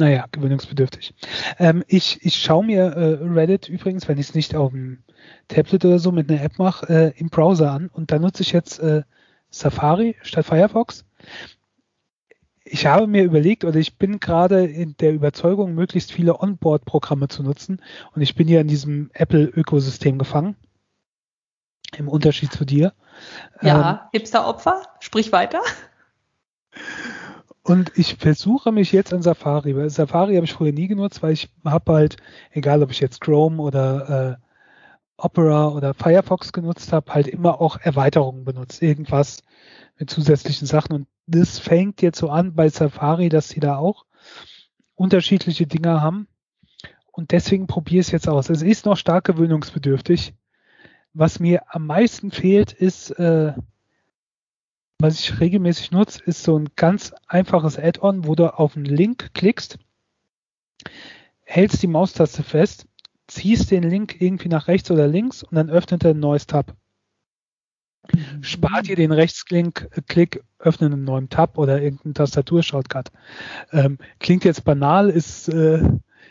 naja, gewöhnungsbedürftig. Ähm, ich, ich schaue mir äh, Reddit übrigens, wenn ich es nicht auf dem Tablet oder so mit einer App mache, äh, im Browser an. Und da nutze ich jetzt äh, Safari statt Firefox. Ich habe mir überlegt oder ich bin gerade in der Überzeugung, möglichst viele Onboard-Programme zu nutzen. Und ich bin hier in diesem Apple-Ökosystem gefangen. Im Unterschied zu dir. Ja, ähm, Hipster-Opfer, sprich weiter. Und ich versuche mich jetzt an Safari, weil Safari habe ich früher nie genutzt, weil ich habe halt, egal ob ich jetzt Chrome oder äh, Opera oder Firefox genutzt habe, halt immer auch Erweiterungen benutzt. Irgendwas mit zusätzlichen Sachen. Und das fängt jetzt so an bei Safari, dass sie da auch unterschiedliche Dinge haben. Und deswegen probiere ich es jetzt aus. Es ist noch stark gewöhnungsbedürftig. Was mir am meisten fehlt, ist äh, was ich regelmäßig nutze, ist so ein ganz einfaches Add-on, wo du auf einen Link klickst, hältst die Maustaste fest, ziehst den Link irgendwie nach rechts oder links und dann öffnet er ein neues Tab. Spart ihr den Rechtsklick, Klick, öffnen einen neuen Tab oder irgendeinen Tastatur-Shortcut. Ähm, klingt jetzt banal, ist, äh,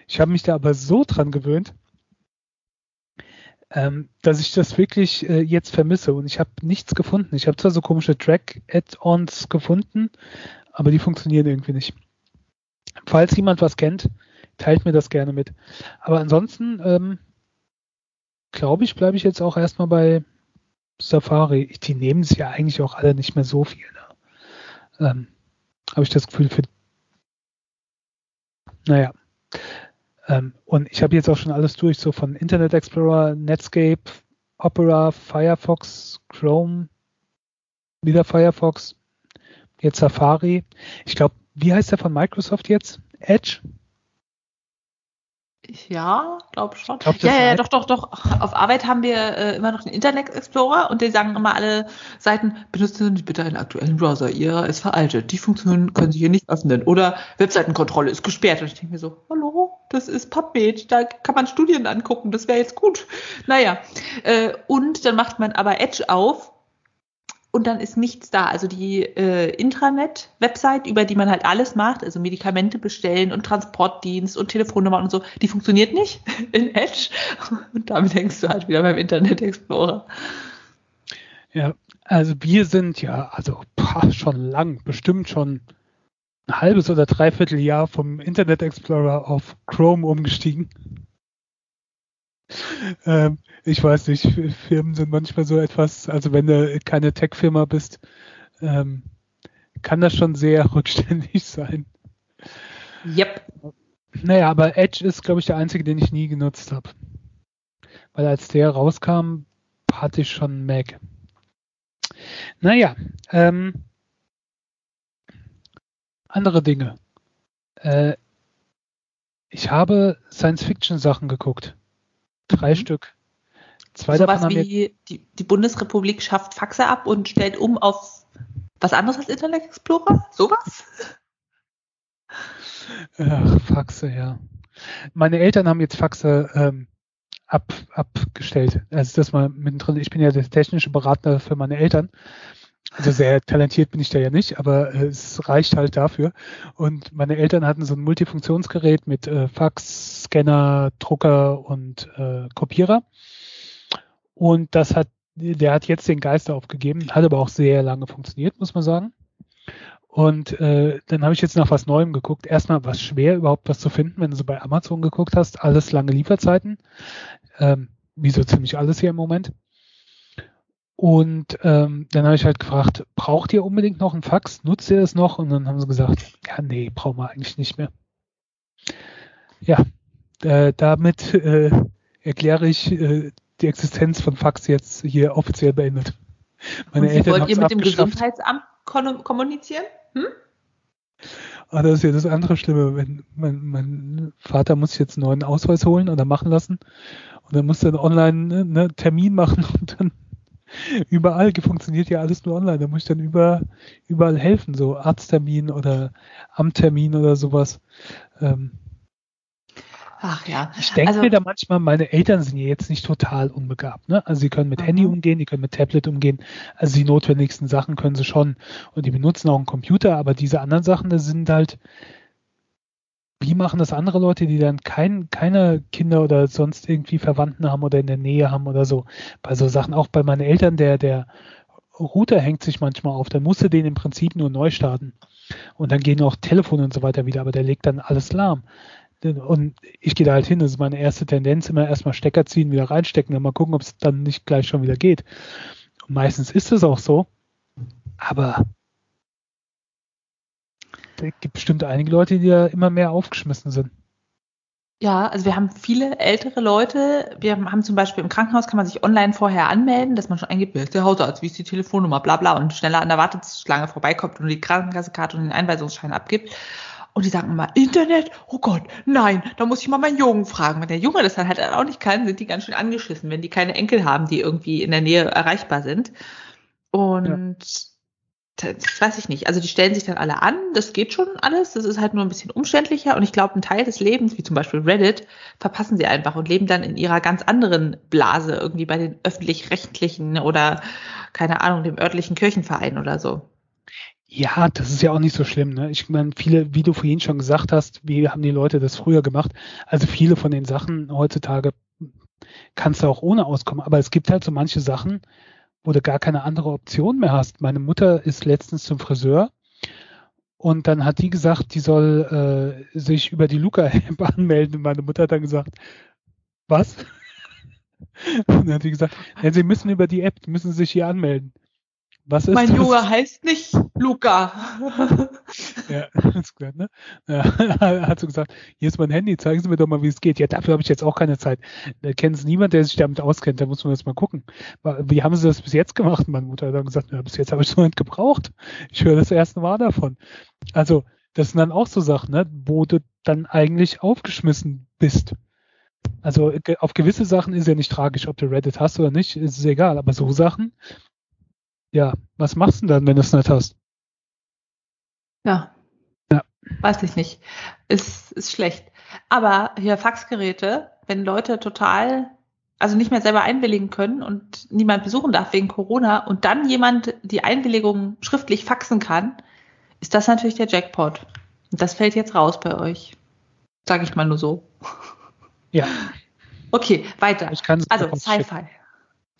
ich habe mich da aber so dran gewöhnt, ähm, dass ich das wirklich äh, jetzt vermisse und ich habe nichts gefunden. Ich habe zwar so komische Track-Add-ons gefunden, aber die funktionieren irgendwie nicht. Falls jemand was kennt, teilt mir das gerne mit. Aber ansonsten, ähm, glaube ich, bleibe ich jetzt auch erstmal bei Safari. Die nehmen es ja eigentlich auch alle nicht mehr so viel. Ne? Ähm, Habe ich das Gefühl für. Naja. Ähm, und ich habe jetzt auch schon alles durch, so von Internet Explorer, Netscape, Opera, Firefox, Chrome, wieder Firefox, jetzt Safari. Ich glaube, wie heißt der von Microsoft jetzt? Edge? Ja, glaube schon. Glaub, ja, ja, doch, doch, doch. Auf Arbeit haben wir äh, immer noch den Internet Explorer und die sagen immer alle Seiten, benutzen Sie bitte einen aktuellen Browser. Ihrer ist veraltet. Die Funktion können Sie hier nicht öffnen. Oder Webseitenkontrolle ist gesperrt. Und ich denke mir so, hallo, das ist PubMed. Da kann man Studien angucken. Das wäre jetzt gut. Naja. Äh, und dann macht man aber Edge auf und dann ist nichts da. Also die äh, Intranet-Website, über die man halt alles macht, also Medikamente bestellen und Transportdienst und Telefonnummer und so, die funktioniert nicht in Edge. Und damit hängst du halt wieder beim Internet Explorer. Ja, also wir sind ja, also boah, schon lang, bestimmt schon ein halbes oder dreiviertel Jahr vom Internet Explorer auf Chrome umgestiegen. Ähm, ich weiß nicht, Firmen sind manchmal so etwas, also wenn du keine Tech-Firma bist, ähm, kann das schon sehr rückständig sein. Yep. Naja, aber Edge ist, glaube ich, der einzige, den ich nie genutzt habe. Weil als der rauskam, hatte ich schon Mac. Naja, ähm, andere Dinge. Äh, ich habe Science-Fiction-Sachen geguckt. Drei mhm. Stück. Zwei so davon wie die, die Bundesrepublik schafft Faxe ab und stellt um auf was anderes als Internet Explorer? Sowas? Ach, Faxe, ja. Meine Eltern haben jetzt Faxe ähm, ab, abgestellt. Also das mal mittendrin. Ich bin ja der technische Berater für meine Eltern. Also sehr talentiert bin ich da ja nicht, aber äh, es reicht halt dafür. Und meine Eltern hatten so ein Multifunktionsgerät mit äh, Fax, Scanner, Drucker und äh, Kopierer. Und das hat, der hat jetzt den Geist aufgegeben, hat aber auch sehr lange funktioniert, muss man sagen. Und äh, dann habe ich jetzt nach was Neuem geguckt. Erstmal war es schwer, überhaupt was zu finden, wenn du so bei Amazon geguckt hast. Alles lange Lieferzeiten. Ähm, wie so ziemlich alles hier im Moment. Und ähm, dann habe ich halt gefragt, braucht ihr unbedingt noch ein Fax? Nutzt ihr das noch? Und dann haben sie gesagt, ja, nee, brauchen wir eigentlich nicht mehr. Ja, äh, damit äh, erkläre ich äh, die Existenz von Fax jetzt hier offiziell beendet. Meine Und Eltern wollt ihr mit dem Gesundheitsamt kommunizieren? Hm? Ah, das ist ja das andere Schlimme. Wenn mein, mein Vater muss jetzt einen neuen Ausweis holen oder machen lassen und dann muss dann online einen ne, Termin machen und dann überall funktioniert ja alles nur online. Da muss ich dann über, überall helfen, so Arzttermin oder Amttermin oder sowas. Ähm, Ach ja. Ich denke also, mir da manchmal, meine Eltern sind ja jetzt nicht total unbegabt. Ne? Also sie können mit Handy mhm. umgehen, die können mit Tablet umgehen. Also die notwendigsten Sachen können sie schon. Und die benutzen auch einen Computer, aber diese anderen Sachen, das sind halt, wie machen das andere Leute, die dann kein, keine Kinder oder sonst irgendwie Verwandten haben oder in der Nähe haben oder so? Bei so Sachen, auch bei meinen Eltern, der, der Router hängt sich manchmal auf, dann musste den im Prinzip nur neu starten. Und dann gehen auch Telefone und so weiter wieder, aber der legt dann alles lahm. Und ich gehe da halt hin, das ist meine erste Tendenz, immer erstmal Stecker ziehen, wieder reinstecken, dann mal gucken, ob es dann nicht gleich schon wieder geht. Und meistens ist es auch so, aber es gibt bestimmt einige Leute, die da immer mehr aufgeschmissen sind. Ja, also wir haben viele ältere Leute. Wir haben zum Beispiel im Krankenhaus kann man sich online vorher anmelden, dass man schon eingibt, wer ist der Hausarzt, wie ist die Telefonnummer, bla bla und schneller an der Warteschlange vorbeikommt und die Krankenkassekarte und den Einweisungsschein abgibt. Und die sagen immer, Internet? Oh Gott, nein, da muss ich mal meinen Jungen fragen. Wenn der Junge das dann halt auch nicht kann, sind die ganz schön angeschissen, wenn die keine Enkel haben, die irgendwie in der Nähe erreichbar sind. Und ja das weiß ich nicht. Also die stellen sich dann alle an, das geht schon alles, das ist halt nur ein bisschen umständlicher und ich glaube, einen Teil des Lebens, wie zum Beispiel Reddit, verpassen sie einfach und leben dann in ihrer ganz anderen Blase, irgendwie bei den öffentlich-rechtlichen oder, keine Ahnung, dem örtlichen Kirchenverein oder so. Ja, das ist ja auch nicht so schlimm. Ne? Ich meine, viele, wie du vorhin schon gesagt hast, wie haben die Leute das früher gemacht? Also viele von den Sachen heutzutage kannst du auch ohne auskommen. Aber es gibt halt so manche Sachen, du gar keine andere Option mehr hast. Meine Mutter ist letztens zum Friseur und dann hat die gesagt, die soll äh, sich über die Luca-App anmelden. Und meine Mutter hat dann gesagt, was? Und dann hat sie gesagt, ja, sie müssen über die App, müssen sich hier anmelden. Was ist mein das? Junge heißt nicht Luca. ja, ist klar, ne? Ja, hat so gesagt, hier ist mein Handy, zeigen Sie mir doch mal, wie es geht. Ja, dafür habe ich jetzt auch keine Zeit. Da kennt es niemand, der sich damit auskennt, da muss man jetzt mal gucken. Wie haben Sie das bis jetzt gemacht? Meine Mutter hat dann gesagt, ja, bis jetzt habe ich es noch nicht gebraucht. Ich höre das erste Mal davon. Also, das sind dann auch so Sachen, ne, wo du dann eigentlich aufgeschmissen bist. Also auf gewisse Sachen ist ja nicht tragisch, ob du Reddit hast oder nicht, ist es egal. Aber so Sachen, ja, was machst du denn dann, wenn du es nicht hast? Ja. Ja. Weiß ich nicht. Ist, ist schlecht. Aber hier Faxgeräte, wenn Leute total, also nicht mehr selber einwilligen können und niemand besuchen darf wegen Corona und dann jemand die Einwilligung schriftlich faxen kann, ist das natürlich der Jackpot. Und das fällt jetzt raus bei euch. Sag ich mal nur so. Ja. Okay, weiter. also Sci-Fi.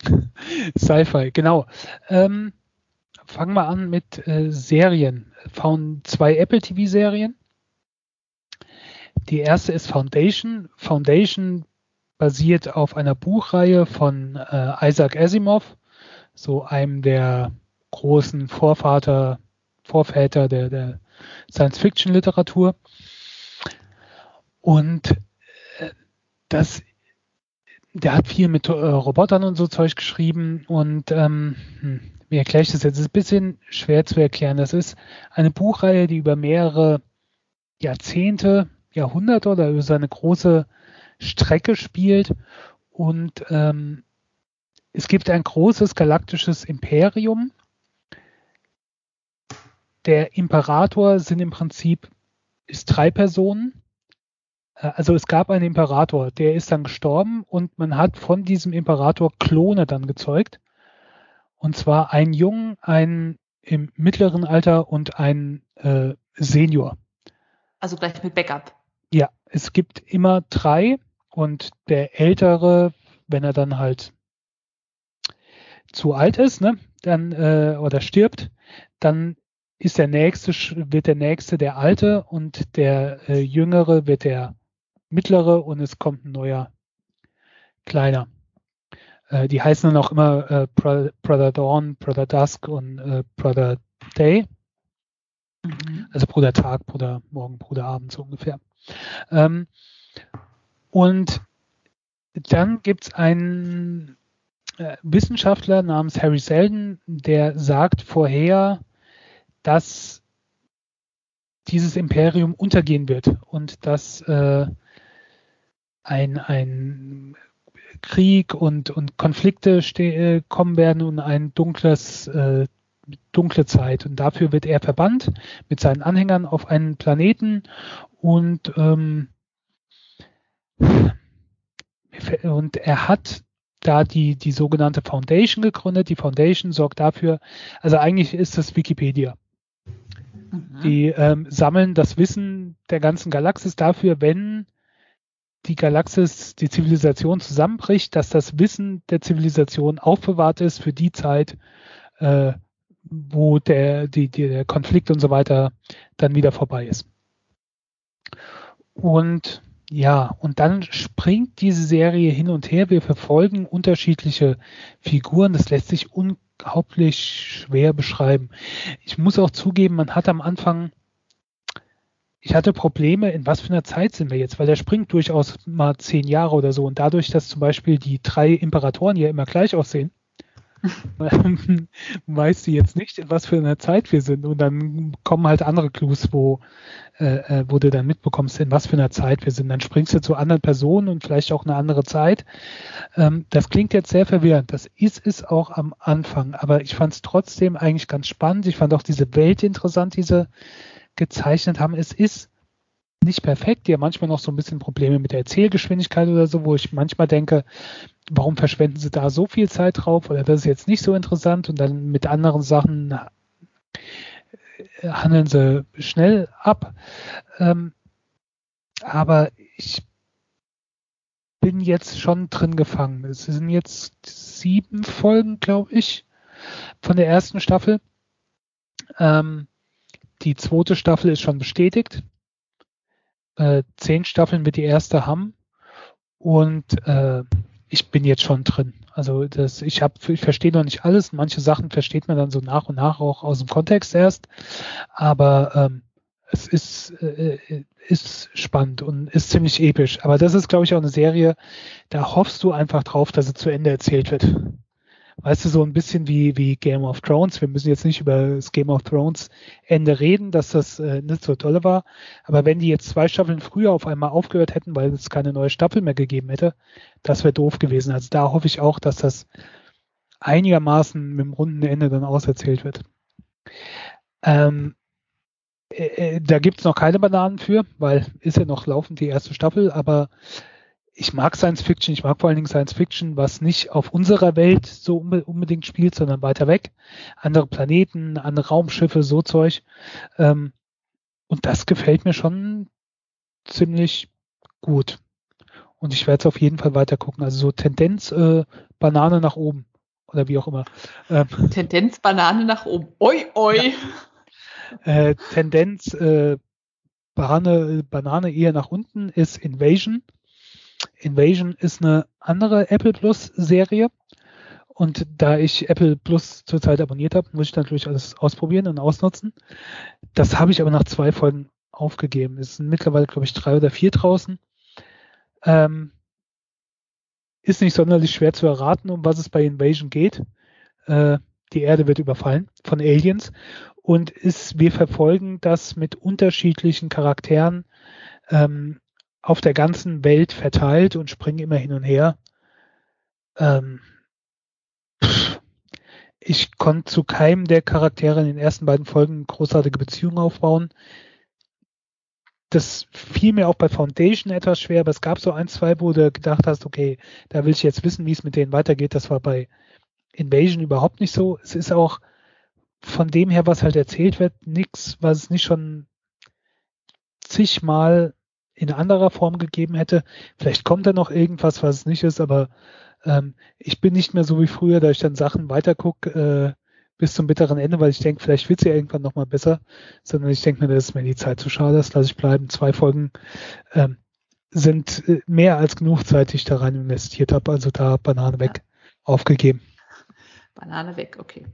Sci-Fi, genau. Ähm, fangen wir an mit äh, Serien. Found zwei Apple TV-Serien. Die erste ist Foundation. Foundation basiert auf einer Buchreihe von äh, Isaac Asimov, so einem der großen Vorvater, Vorväter der, der Science-Fiction-Literatur. Und äh, das der hat viel mit äh, Robotern und so Zeug geschrieben und ähm, hm, wie erkläre ich das jetzt? Das ist ein bisschen schwer zu erklären. Das ist eine Buchreihe, die über mehrere Jahrzehnte, Jahrhunderte oder über seine große Strecke spielt und ähm, es gibt ein großes galaktisches Imperium. Der Imperator sind im Prinzip ist drei Personen also es gab einen Imperator, der ist dann gestorben und man hat von diesem Imperator Klone dann gezeugt. Und zwar einen Jungen, einen im mittleren Alter und einen äh, Senior. Also gleich mit Backup. Ja, es gibt immer drei und der ältere, wenn er dann halt zu alt ist, ne, dann äh, oder stirbt, dann ist der nächste wird der nächste der alte und der äh, jüngere wird der mittlere und es kommt ein neuer kleiner. Äh, die heißen dann auch immer äh, Brother Dawn, Brother Dusk und äh, Brother Day. Mhm. Also Bruder Tag, Bruder Morgen, Bruder Abend so ungefähr. Ähm, und dann gibt es einen äh, Wissenschaftler namens Harry Selden, der sagt vorher, dass dieses Imperium untergehen wird und dass äh, ein, ein Krieg und, und Konflikte äh, kommen werden und ein dunkles, äh, dunkle Zeit. Und dafür wird er verbannt mit seinen Anhängern auf einen Planeten und, ähm, und er hat da die, die sogenannte Foundation gegründet. Die Foundation sorgt dafür, also eigentlich ist das Wikipedia. Mhm. Die ähm, sammeln das Wissen der ganzen Galaxis dafür, wenn die Galaxis, die Zivilisation zusammenbricht, dass das Wissen der Zivilisation aufbewahrt ist für die Zeit, äh, wo der, die, die, der Konflikt und so weiter dann wieder vorbei ist. Und ja, und dann springt diese Serie hin und her. Wir verfolgen unterschiedliche Figuren. Das lässt sich unglaublich schwer beschreiben. Ich muss auch zugeben, man hat am Anfang ich hatte Probleme, in was für einer Zeit sind wir jetzt, weil der springt durchaus mal zehn Jahre oder so und dadurch, dass zum Beispiel die drei Imperatoren ja immer gleich aussehen, weißt du jetzt nicht, in was für einer Zeit wir sind. Und dann kommen halt andere Clues, wo, äh, äh, wo du dann mitbekommst, in was für einer Zeit wir sind. Dann springst du zu anderen Personen und vielleicht auch eine andere Zeit. Ähm, das klingt jetzt sehr verwirrend. Das ist es auch am Anfang. Aber ich fand es trotzdem eigentlich ganz spannend. Ich fand auch diese Welt interessant, die sie gezeichnet haben. Es ist nicht perfekt. Die haben manchmal noch so ein bisschen Probleme mit der Erzählgeschwindigkeit oder so, wo ich manchmal denke, warum verschwenden sie da so viel Zeit drauf oder das ist jetzt nicht so interessant und dann mit anderen Sachen äh, handeln sie schnell ab. Ähm, aber ich bin jetzt schon drin gefangen. Es sind jetzt sieben Folgen, glaube ich, von der ersten Staffel. Ähm, die zweite Staffel ist schon bestätigt äh, zehn Staffeln wird die erste haben und äh, ich bin jetzt schon drin. Also das, ich habe, ich verstehe noch nicht alles. Manche Sachen versteht man dann so nach und nach auch aus dem Kontext erst. Aber ähm, es ist, äh, äh ist spannend und ist ziemlich episch. Aber das ist, glaube ich, auch eine Serie, da hoffst du einfach drauf, dass sie zu Ende erzählt wird weißt du, so ein bisschen wie, wie Game of Thrones. Wir müssen jetzt nicht über das Game of Thrones Ende reden, dass das äh, nicht so toll war. Aber wenn die jetzt zwei Staffeln früher auf einmal aufgehört hätten, weil es keine neue Staffel mehr gegeben hätte, das wäre doof gewesen. Also da hoffe ich auch, dass das einigermaßen mit dem runden Ende dann auserzählt wird. Ähm, äh, äh da gibt's noch keine Bananen für, weil ist ja noch laufend die erste Staffel, aber ich mag Science Fiction, ich mag vor allen Dingen Science Fiction, was nicht auf unserer Welt so unbedingt spielt, sondern weiter weg. Andere Planeten, andere Raumschiffe, so Zeug. Ähm, und das gefällt mir schon ziemlich gut. Und ich werde es auf jeden Fall weiter gucken. Also so Tendenz äh, Banane nach oben. Oder wie auch immer. Ähm, Tendenz Banane nach oben. Oi, oi. Ja. Äh, Tendenz äh, Banane, Banane eher nach unten ist Invasion. Invasion ist eine andere Apple Plus Serie. Und da ich Apple Plus zurzeit abonniert habe, muss ich natürlich alles ausprobieren und ausnutzen. Das habe ich aber nach zwei Folgen aufgegeben. Es sind mittlerweile, glaube ich, drei oder vier draußen. Ähm, ist nicht sonderlich schwer zu erraten, um was es bei Invasion geht. Äh, die Erde wird überfallen von Aliens und ist, wir verfolgen das mit unterschiedlichen Charakteren ähm, auf der ganzen Welt verteilt und springen immer hin und her. Ähm, ich konnte zu keinem der Charaktere in den ersten beiden Folgen großartige Beziehungen aufbauen. Das fiel mir auch bei Foundation etwas schwer, aber es gab so ein, zwei, wo du gedacht hast, okay, da will ich jetzt wissen, wie es mit denen weitergeht. Das war bei Invasion überhaupt nicht so. Es ist auch von dem her, was halt erzählt wird, nichts, was es nicht schon zigmal in anderer Form gegeben hätte. Vielleicht kommt da noch irgendwas, was es nicht ist, aber ähm, ich bin nicht mehr so wie früher, da ich dann Sachen weitergucke äh, bis zum bitteren Ende, weil ich denke, vielleicht wird sie ja irgendwann nochmal besser, sondern ich denke mir, das ist mir die Zeit zu schade, das lasse ich bleiben. Zwei Folgen ähm, sind äh, mehr als genug Zeit, die ich da rein investiert habe, also da Banane weg ja. aufgegeben. Banane weg, okay.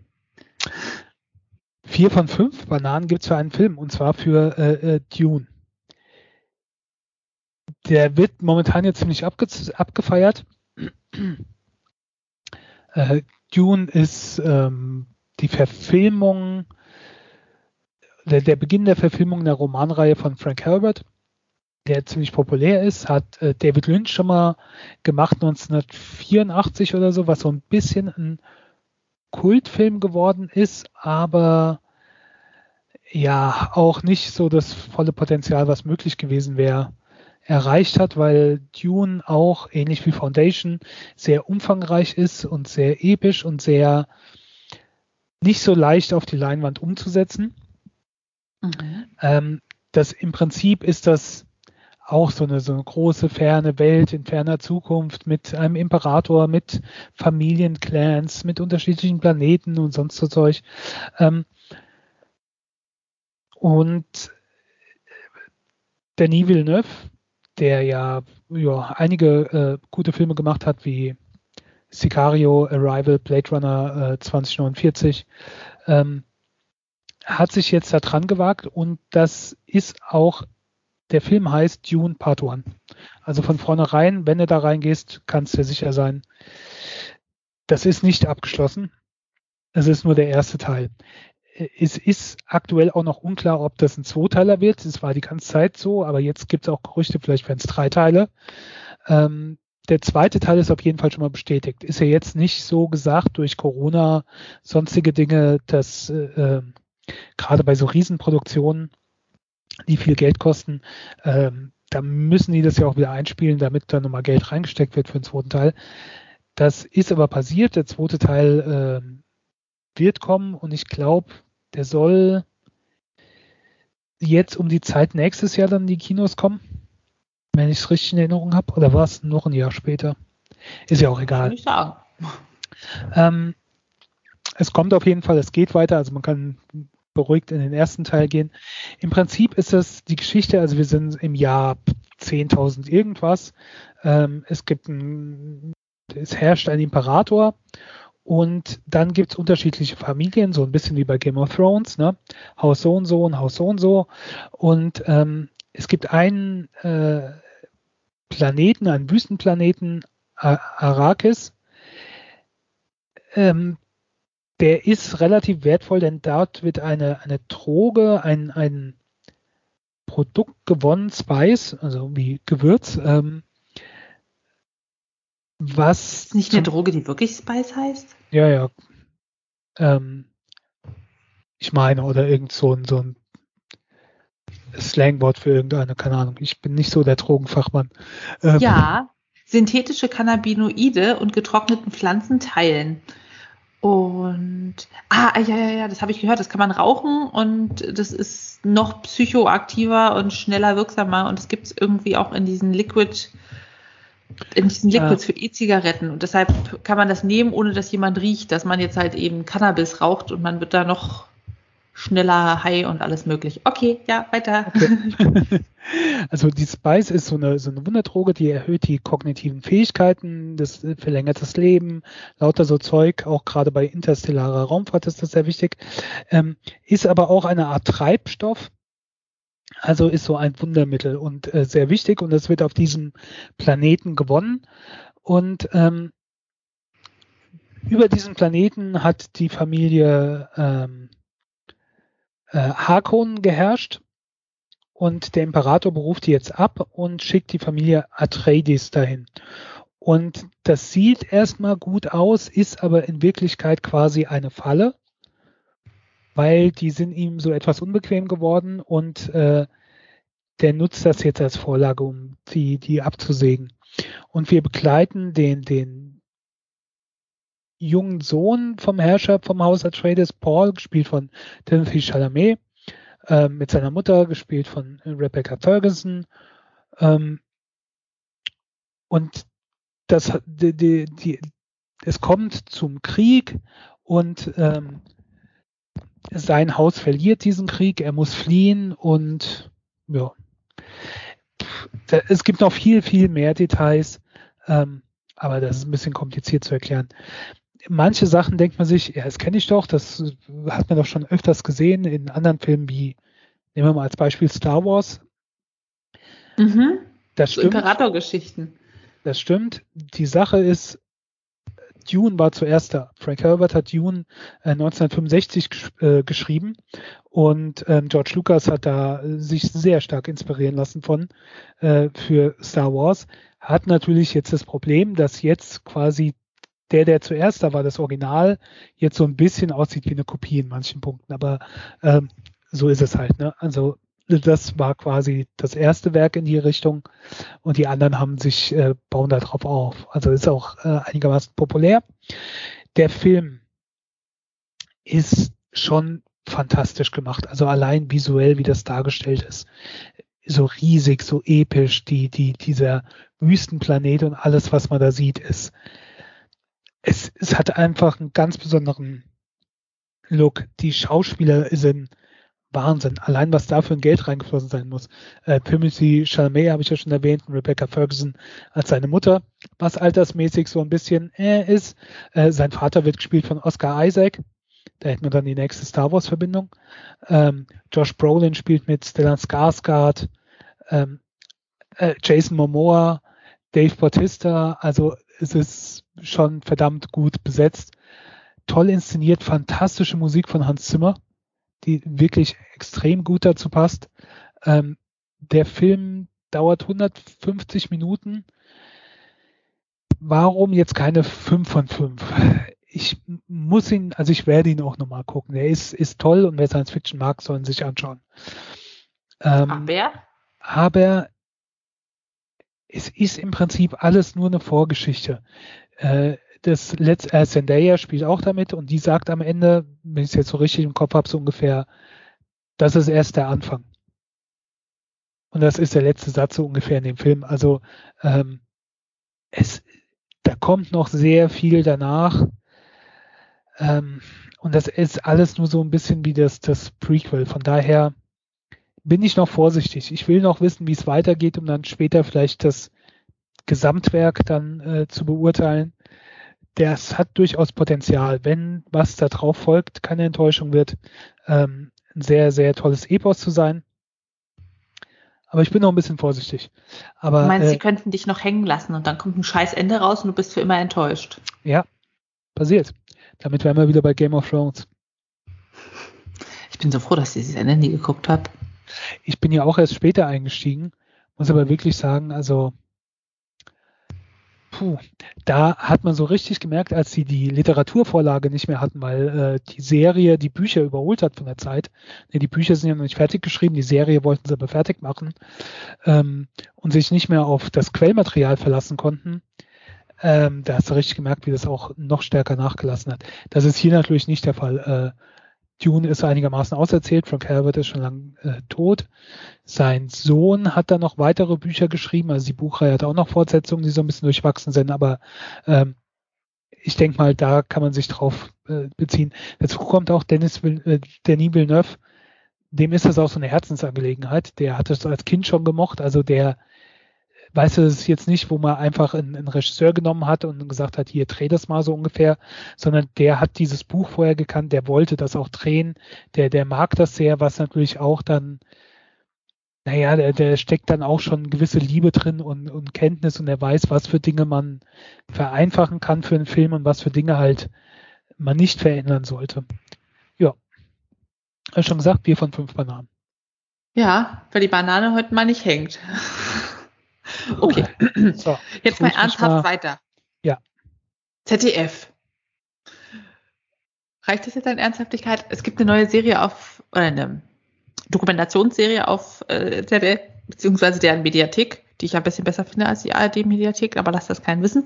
Vier von fünf Bananen gibt es für einen Film und zwar für äh, äh, Dune der wird momentan jetzt ziemlich abge abgefeiert. Äh, Dune ist ähm, die Verfilmung, der, der, Beginn der Verfilmung der Romanreihe von Frank Herbert, der ziemlich populär ist, hat äh, David Lynch schon mal gemacht 1984 oder so, was so ein bisschen ein Kultfilm geworden ist, aber ja, auch nicht so das volle Potenzial, was möglich gewesen wäre, erreicht hat, weil Dune auch ähnlich wie Foundation sehr umfangreich ist und sehr episch und sehr nicht so leicht auf die Leinwand umzusetzen. Mhm. Ähm, das im Prinzip ist das auch so eine, so eine große, ferne Welt in ferner Zukunft mit einem Imperator, mit Familienclans, mit unterschiedlichen Planeten und sonst so Zeug. Ähm, und Denis Villeneuve der ja, ja einige äh, gute Filme gemacht hat, wie Sicario, Arrival, Blade Runner äh, 2049, ähm, hat sich jetzt da dran gewagt und das ist auch, der Film heißt Dune Part One. Also von vornherein, wenn du da reingehst, kannst du sicher sein, das ist nicht abgeschlossen. Es ist nur der erste Teil. Es ist aktuell auch noch unklar, ob das ein Zweiteiler wird. Es war die ganze Zeit so, aber jetzt gibt es auch Gerüchte, vielleicht werden es drei Teile. Ähm, der zweite Teil ist auf jeden Fall schon mal bestätigt. Ist ja jetzt nicht so gesagt durch Corona, sonstige Dinge, dass äh, äh gerade bei so Riesenproduktionen, die viel Geld kosten, ähm, da müssen die das ja auch wieder einspielen, damit da nochmal Geld reingesteckt wird für den zweiten Teil. Das ist aber passiert. Der zweite Teil äh, wird kommen und ich glaube, der soll jetzt um die Zeit nächstes Jahr dann in die Kinos kommen, wenn ich es richtig in Erinnerung habe. Oder war es noch ein Jahr später? Ist ja auch egal. Kann ich sagen. Ähm, es kommt auf jeden Fall, es geht weiter, also man kann beruhigt in den ersten Teil gehen. Im Prinzip ist es die Geschichte, also wir sind im Jahr 10.000 irgendwas. Ähm, es gibt ein, es herrscht ein Imperator und dann gibt es unterschiedliche Familien, so ein bisschen wie bei Game of Thrones, ne? Haus so und so und Haus so und so. Und ähm, es gibt einen äh, Planeten, einen Wüstenplaneten, Arrakis, ähm, der ist relativ wertvoll, denn dort wird eine, eine Droge, ein, ein Produkt gewonnen, Spice, also wie Gewürz, ähm, was. Nicht eine Droge, die wirklich Spice heißt? Ja, ja. Ähm, ich meine, oder irgend so ein, so ein Slangwort für irgendeine, keine Ahnung. Ich bin nicht so der Drogenfachmann. Ähm, ja, synthetische Cannabinoide und getrockneten Pflanzenteilen. Und ah, ja, ja, ja, das habe ich gehört, das kann man rauchen und das ist noch psychoaktiver und schneller wirksamer und es gibt es irgendwie auch in diesen Liquid, in diesen Liquids ja. für E-Zigaretten und deshalb kann man das nehmen, ohne dass jemand riecht, dass man jetzt halt eben Cannabis raucht und man wird da noch schneller High und alles möglich. Okay, ja, weiter. Okay. Also die Spice ist so eine, so eine Wunderdroge, die erhöht die kognitiven Fähigkeiten, das verlängert das Leben, lauter so Zeug, auch gerade bei interstellarer Raumfahrt ist das sehr wichtig, ähm, ist aber auch eine Art Treibstoff, also ist so ein Wundermittel und äh, sehr wichtig und das wird auf diesem Planeten gewonnen und ähm, über diesen Planeten hat die Familie ähm, äh, Harkon geherrscht und der Imperator beruft die jetzt ab und schickt die Familie Atreides dahin. Und das sieht erstmal gut aus, ist aber in Wirklichkeit quasi eine Falle, weil die sind ihm so etwas unbequem geworden und äh, der nutzt das jetzt als Vorlage, um die, die abzusägen. Und wir begleiten den, den jungen Sohn vom Herrscher vom Haus Atreides, Paul, gespielt von Timothy Chalamet, ähm, mit seiner Mutter, gespielt von Rebecca Ferguson. Ähm, und das, die, die, die, es kommt zum Krieg und ähm, sein Haus verliert diesen Krieg, er muss fliehen und ja. Es gibt noch viel, viel mehr Details, ähm, aber das ist ein bisschen kompliziert zu erklären manche Sachen denkt man sich, ja, das kenne ich doch, das hat man doch schon öfters gesehen in anderen Filmen wie, nehmen wir mal als Beispiel Star Wars. Mhm. Das stimmt. So Imperatorgeschichten. Das stimmt. Die Sache ist, Dune war zuerst da. Frank Herbert hat Dune äh, 1965 gesch äh, geschrieben und ähm, George Lucas hat da äh, sich sehr stark inspirieren lassen von äh, für Star Wars. Hat natürlich jetzt das Problem, dass jetzt quasi der, der zuerst da war, das Original, jetzt so ein bisschen aussieht wie eine Kopie in manchen Punkten. Aber ähm, so ist es halt. Ne? Also das war quasi das erste Werk in die Richtung und die anderen haben sich, äh, bauen da drauf auf. Also ist auch äh, einigermaßen populär. Der Film ist schon fantastisch gemacht. Also allein visuell, wie das dargestellt ist. So riesig, so episch, die, die, dieser Wüstenplanet und alles, was man da sieht, ist es, es hat einfach einen ganz besonderen Look. Die Schauspieler sind Wahnsinn. Allein was da für ein Geld reingeflossen sein muss. Äh, Timothy Chalamet habe ich ja schon erwähnt und Rebecca Ferguson als seine Mutter, was altersmäßig so ein bisschen äh, ist. Äh, sein Vater wird gespielt von Oscar Isaac. Da hätten wir dann die nächste Star Wars Verbindung. Ähm, Josh Brolin spielt mit Stellan Skarsgård, ähm, äh, Jason Momoa, Dave Bautista. Also es ist schon verdammt gut besetzt. Toll inszeniert, fantastische Musik von Hans Zimmer, die wirklich extrem gut dazu passt. Ähm, der Film dauert 150 Minuten. Warum jetzt keine 5 von 5? Ich muss ihn, also ich werde ihn auch nochmal gucken. Er ist, ist toll und wer Science Fiction mag, soll ihn sich anschauen. Ähm, aber? Aber es ist im Prinzip alles nur eine Vorgeschichte. Äh, das Letz äh, Zendaya spielt auch damit und die sagt am Ende, wenn ich es jetzt so richtig im Kopf habe, so ungefähr, das ist erst der Anfang. Und das ist der letzte Satz so ungefähr in dem Film. Also ähm, es, da kommt noch sehr viel danach. Ähm, und das ist alles nur so ein bisschen wie das, das Prequel. Von daher bin ich noch vorsichtig. Ich will noch wissen, wie es weitergeht, um dann später vielleicht das Gesamtwerk dann äh, zu beurteilen. Das hat durchaus Potenzial, wenn was da drauf folgt, keine Enttäuschung wird, ähm, ein sehr, sehr tolles Epos zu sein. Aber ich bin noch ein bisschen vorsichtig. Aber, du meinst, äh, sie könnten dich noch hängen lassen und dann kommt ein scheiß Ende raus und du bist für immer enttäuscht. Ja, passiert. Damit wären wir wieder bei Game of Thrones. Ich bin so froh, dass ich dieses Ende nie geguckt habe. Ich bin ja auch erst später eingestiegen, muss aber wirklich sagen, also puh, da hat man so richtig gemerkt, als sie die Literaturvorlage nicht mehr hatten, weil äh, die Serie die Bücher überholt hat von der Zeit. Nee, die Bücher sind ja noch nicht fertig geschrieben, die Serie wollten sie aber fertig machen ähm, und sich nicht mehr auf das Quellmaterial verlassen konnten. Ähm, da hast du richtig gemerkt, wie das auch noch stärker nachgelassen hat. Das ist hier natürlich nicht der Fall. Äh, Dune ist einigermaßen auserzählt, Frank Herbert ist schon lange äh, tot. Sein Sohn hat dann noch weitere Bücher geschrieben, also die Buchreihe hat auch noch Fortsetzungen, die so ein bisschen durchwachsen sind, aber ähm, ich denke mal, da kann man sich drauf äh, beziehen. Dazu kommt auch Dennis Vill äh, Denis Villeneuve, dem ist das auch so eine Herzensangelegenheit. Der hat es als Kind schon gemocht, also der weißt du, es ist jetzt nicht, wo man einfach einen, einen, Regisseur genommen hat und gesagt hat, hier dreh das mal so ungefähr, sondern der hat dieses Buch vorher gekannt, der wollte das auch drehen, der, der mag das sehr, was natürlich auch dann, naja, der, der steckt dann auch schon gewisse Liebe drin und, und Kenntnis und er weiß, was für Dinge man vereinfachen kann für einen Film und was für Dinge halt man nicht verändern sollte. Ja. Hast schon gesagt, Bier von fünf Bananen. Ja, weil die Banane heute mal nicht hängt. Okay. So, Jetzt mal ernsthaft mal, weiter. Ja. ZDF. Reicht das jetzt an Ernsthaftigkeit? Es gibt eine neue Serie auf, oder eine Dokumentationsserie auf äh, ZDF, beziehungsweise deren Mediathek, die ich ein bisschen besser finde als die ARD-Mediathek, aber lasst das keinen wissen.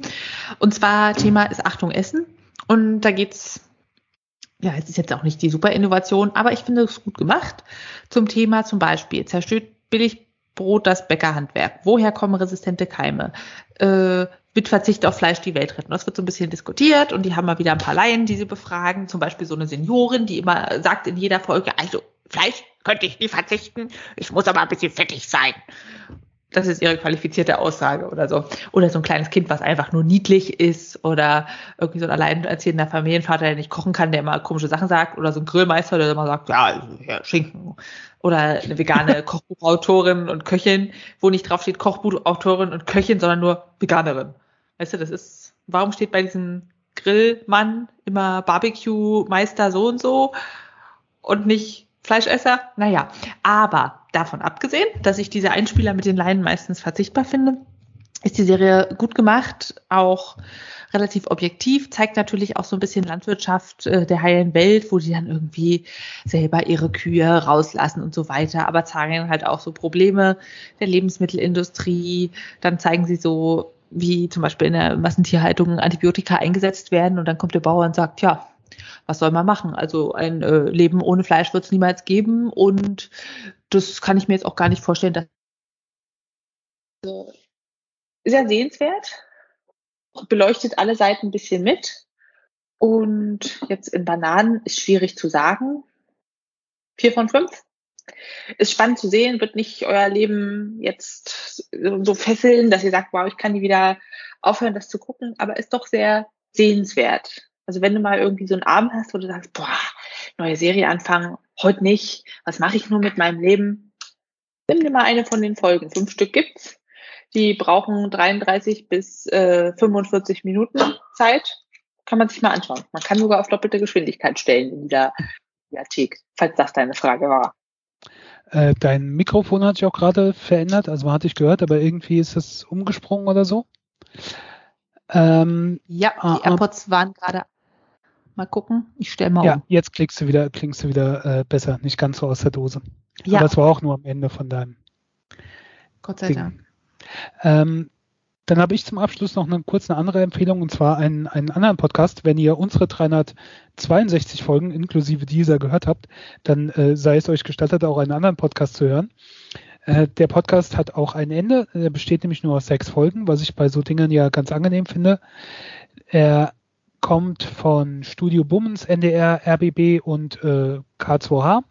Und zwar Thema ist Achtung Essen. Und da geht's ja, es ist jetzt auch nicht die super Innovation, aber ich finde es gut gemacht. Zum Thema zum Beispiel zerstört billig Brot das Bäckerhandwerk? Woher kommen resistente Keime? Äh, mit Verzicht auf Fleisch die Welt retten. Das wird so ein bisschen diskutiert und die haben mal wieder ein paar Laien, die sie befragen. Zum Beispiel so eine Seniorin, die immer sagt in jeder Folge, also Fleisch könnte ich nie verzichten, ich muss aber ein bisschen fettig sein. Das ist ihre qualifizierte Aussage oder so. Oder so ein kleines Kind, was einfach nur niedlich ist oder irgendwie so ein alleinerziehender Familienvater, der nicht kochen kann, der immer komische Sachen sagt oder so ein Grillmeister, der immer sagt, ja, ja Schinken oder eine vegane Kochbuchautorin und Köchin, wo nicht drauf steht Kochbuchautorin und Köchin, sondern nur Veganerin. Weißt du, das ist, warum steht bei diesem Grillmann immer Barbecue-Meister so und so und nicht Fleischesser? Naja, aber davon abgesehen, dass ich diese Einspieler mit den Leinen meistens verzichtbar finde, ist die Serie gut gemacht, auch relativ objektiv, zeigt natürlich auch so ein bisschen Landwirtschaft äh, der heilen Welt, wo die dann irgendwie selber ihre Kühe rauslassen und so weiter, aber zeigen halt auch so Probleme der Lebensmittelindustrie. Dann zeigen sie so, wie zum Beispiel in der Massentierhaltung Antibiotika eingesetzt werden und dann kommt der Bauer und sagt, ja, was soll man machen? Also ein äh, Leben ohne Fleisch wird es niemals geben und das kann ich mir jetzt auch gar nicht vorstellen, dass sehr sehenswert beleuchtet alle Seiten ein bisschen mit. Und jetzt in Bananen ist schwierig zu sagen. Vier von fünf. Ist spannend zu sehen, wird nicht euer Leben jetzt so fesseln, dass ihr sagt, wow, ich kann nie wieder aufhören, das zu gucken, aber ist doch sehr sehenswert. Also wenn du mal irgendwie so einen Abend hast, wo du sagst, boah, neue Serie anfangen, heute nicht, was mache ich nur mit meinem Leben? Nimm dir mal eine von den Folgen. Fünf Stück gibt's Die brauchen 33 bis äh, 45 Minuten Zeit. Kann man sich mal anschauen. Man kann sogar auf doppelte Geschwindigkeit stellen in dieser Bibliothek, falls das deine Frage war. Äh, dein Mikrofon hat sich auch gerade verändert, also man hat dich gehört, aber irgendwie ist es umgesprungen oder so. Ähm, ja, die ah, AirPods waren gerade. Mal gucken, ich stelle mal ja, um. jetzt klingst du wieder, klingst du wieder äh, besser, nicht ganz so aus der Dose. Ja. Aber es war auch nur am Ende von deinem. Gott sei Ding. Dank. Ähm, dann habe ich zum Abschluss noch eine kurze andere Empfehlung und zwar einen, einen anderen Podcast. Wenn ihr unsere 362 Folgen inklusive dieser gehört habt, dann äh, sei es euch gestattet, auch einen anderen Podcast zu hören. Äh, der Podcast hat auch ein Ende. Er besteht nämlich nur aus sechs Folgen, was ich bei so Dingen ja ganz angenehm finde. Er kommt von Studio Bummens, NDR, RBB und äh, K2H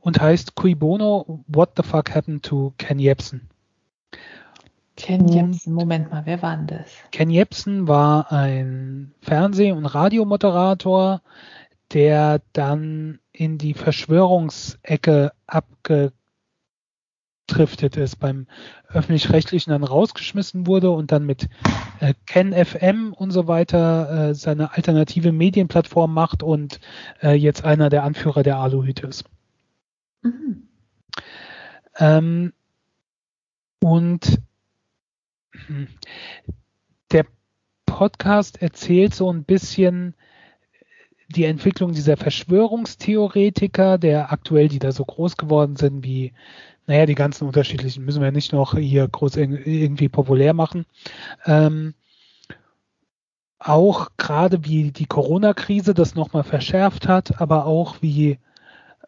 und heißt Cui Bono, What the Fuck Happened to Ken Jebsen. Ken Jebsen, Moment mal, wer war denn das? Ken Jebsen war ein Fernseh- und Radiomoderator, der dann in die Verschwörungsecke abgedriftet ist, beim öffentlich-rechtlichen dann rausgeschmissen wurde und dann mit äh, Ken FM und so weiter äh, seine alternative Medienplattform macht und äh, jetzt einer der Anführer der Aluhüte ist. Mhm. Ähm, und hm, der Podcast erzählt so ein bisschen die Entwicklung dieser Verschwörungstheoretiker, der aktuell, die da so groß geworden sind, wie, naja, die ganzen unterschiedlichen, müssen wir nicht noch hier groß irgendwie populär machen. Ähm, auch gerade wie die Corona-Krise das nochmal verschärft hat, aber auch wie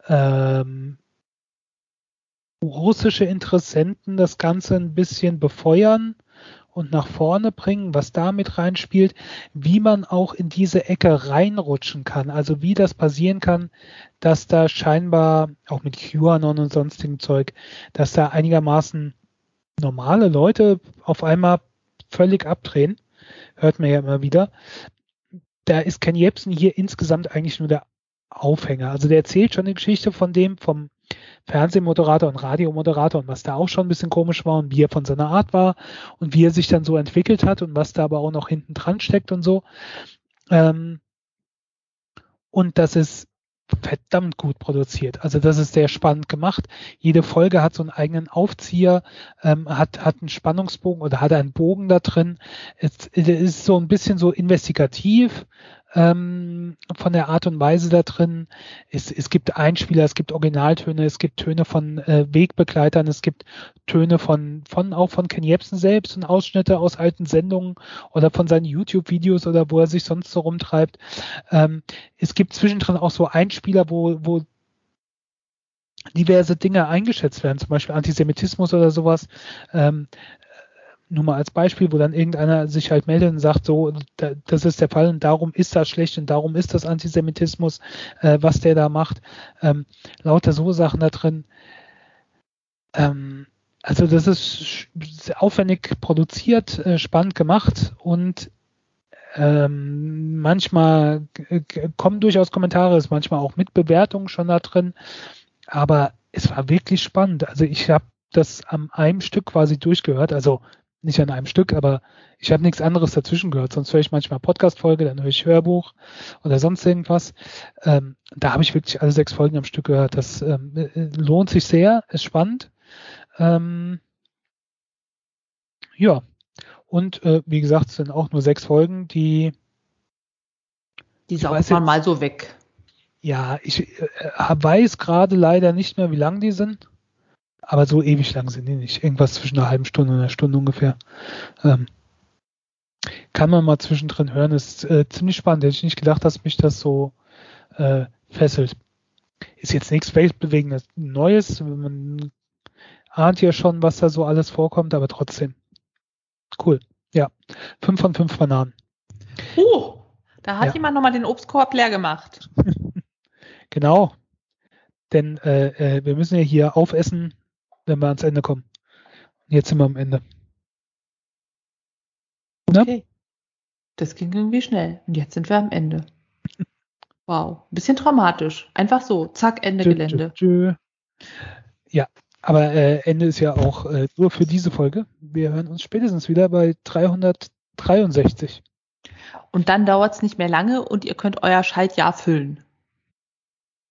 ähm, russische Interessenten das Ganze ein bisschen befeuern und nach vorne bringen, was da mit reinspielt, wie man auch in diese Ecke reinrutschen kann. Also wie das passieren kann, dass da scheinbar, auch mit QAnon und sonstigen Zeug, dass da einigermaßen normale Leute auf einmal völlig abdrehen. Hört man ja immer wieder. Da ist Ken Jebsen hier insgesamt eigentlich nur der Aufhänger. Also der erzählt schon die Geschichte von dem, vom Fernsehmoderator und Radiomoderator und was da auch schon ein bisschen komisch war und wie er von seiner Art war und wie er sich dann so entwickelt hat und was da aber auch noch hinten dran steckt und so. Ähm, und das ist verdammt gut produziert. Also das ist sehr spannend gemacht. Jede Folge hat so einen eigenen Aufzieher, ähm, hat, hat einen Spannungsbogen oder hat einen Bogen da drin. Es, es ist so ein bisschen so investigativ, ähm, von der Art und Weise da drin. Es, es gibt Einspieler, es gibt Originaltöne, es gibt Töne von äh, Wegbegleitern, es gibt Töne von, von auch von Ken Jebsen selbst und Ausschnitte aus alten Sendungen oder von seinen YouTube-Videos oder wo er sich sonst so rumtreibt. Ähm, es gibt zwischendrin auch so Einspieler, wo, wo diverse Dinge eingeschätzt werden, zum Beispiel Antisemitismus oder sowas. Ähm, nur mal als Beispiel, wo dann irgendeiner sich halt meldet und sagt, so, da, das ist der Fall und darum ist das schlecht und darum ist das Antisemitismus, äh, was der da macht. Ähm, lauter so Sachen da drin. Ähm, also das ist aufwendig produziert, äh, spannend gemacht und ähm, manchmal kommen durchaus Kommentare, ist manchmal auch mit Bewertungen schon da drin, aber es war wirklich spannend. Also ich habe das am einem Stück quasi durchgehört, also nicht an einem Stück, aber ich habe nichts anderes dazwischen gehört. Sonst höre ich manchmal Podcast-Folge, dann höre ich Hörbuch oder sonst irgendwas. Ähm, da habe ich wirklich alle sechs Folgen am Stück gehört. Das ähm, äh, lohnt sich sehr, ist spannend. Ähm, ja, und äh, wie gesagt, es sind auch nur sechs Folgen, die die saugt man mal so weg. Ja, ich äh, weiß gerade leider nicht mehr, wie lang die sind. Aber so ewig lang sind die nicht. Irgendwas zwischen einer halben Stunde und einer Stunde ungefähr. Ähm, kann man mal zwischendrin hören. Ist äh, ziemlich spannend. Hätte ich nicht gedacht, dass mich das so äh, fesselt. Ist jetzt nichts weltbewegendes Neues. Man ahnt ja schon, was da so alles vorkommt, aber trotzdem. Cool. Ja. Fünf von fünf Bananen. Uh, da hat ja. jemand nochmal den Obstkorb leer gemacht. genau. Denn äh, äh, wir müssen ja hier aufessen, wenn wir ans Ende kommen. Jetzt sind wir am Ende. Ne? Okay. Das ging irgendwie schnell. Und jetzt sind wir am Ende. Wow. Ein bisschen traumatisch. Einfach so. Zack, Ende Gelände. Tschö, tschö. Ja. Aber äh, Ende ist ja auch äh, nur für diese Folge. Wir hören uns spätestens wieder bei 363. Und dann dauert es nicht mehr lange und ihr könnt euer Schaltjahr füllen.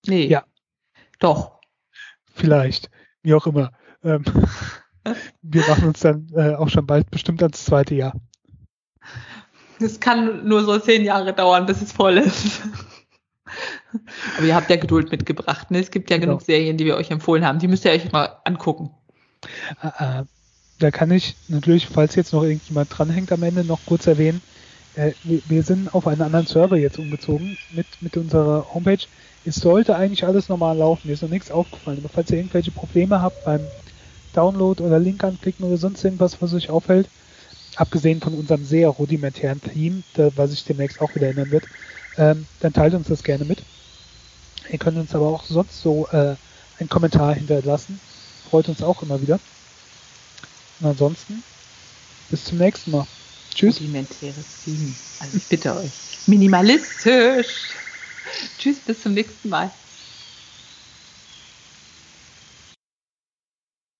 Nee. Ja. Doch. Vielleicht. Wie auch immer. Ähm, wir machen uns dann äh, auch schon bald bestimmt ans zweite Jahr. Es kann nur so zehn Jahre dauern, bis es voll ist. Aber ihr habt ja Geduld mitgebracht. Ne? Es gibt ja genau. genug Serien, die wir euch empfohlen haben. Die müsst ihr euch mal angucken. Äh, äh, da kann ich natürlich, falls jetzt noch irgendjemand dranhängt am Ende, noch kurz erwähnen, äh, wir, wir, sind auf einen anderen Server jetzt umgezogen mit, mit unserer Homepage. Es sollte eigentlich alles normal laufen. Mir ist noch nichts aufgefallen. Aber falls ihr irgendwelche Probleme habt beim Download oder Link anklicken oder sonst irgendwas, was euch auffällt, abgesehen von unserem sehr rudimentären Theme, was sich demnächst auch wieder ändern wird, ähm, dann teilt uns das gerne mit. Ihr könnt uns aber auch sonst so äh, einen Kommentar hinterlassen. Freut uns auch immer wieder. Und ansonsten, bis zum nächsten Mal. Tschüss. Rudimentäres Theme. Also ich bitte euch. Minimalistisch. Tschüss, bis zum nächsten Mal.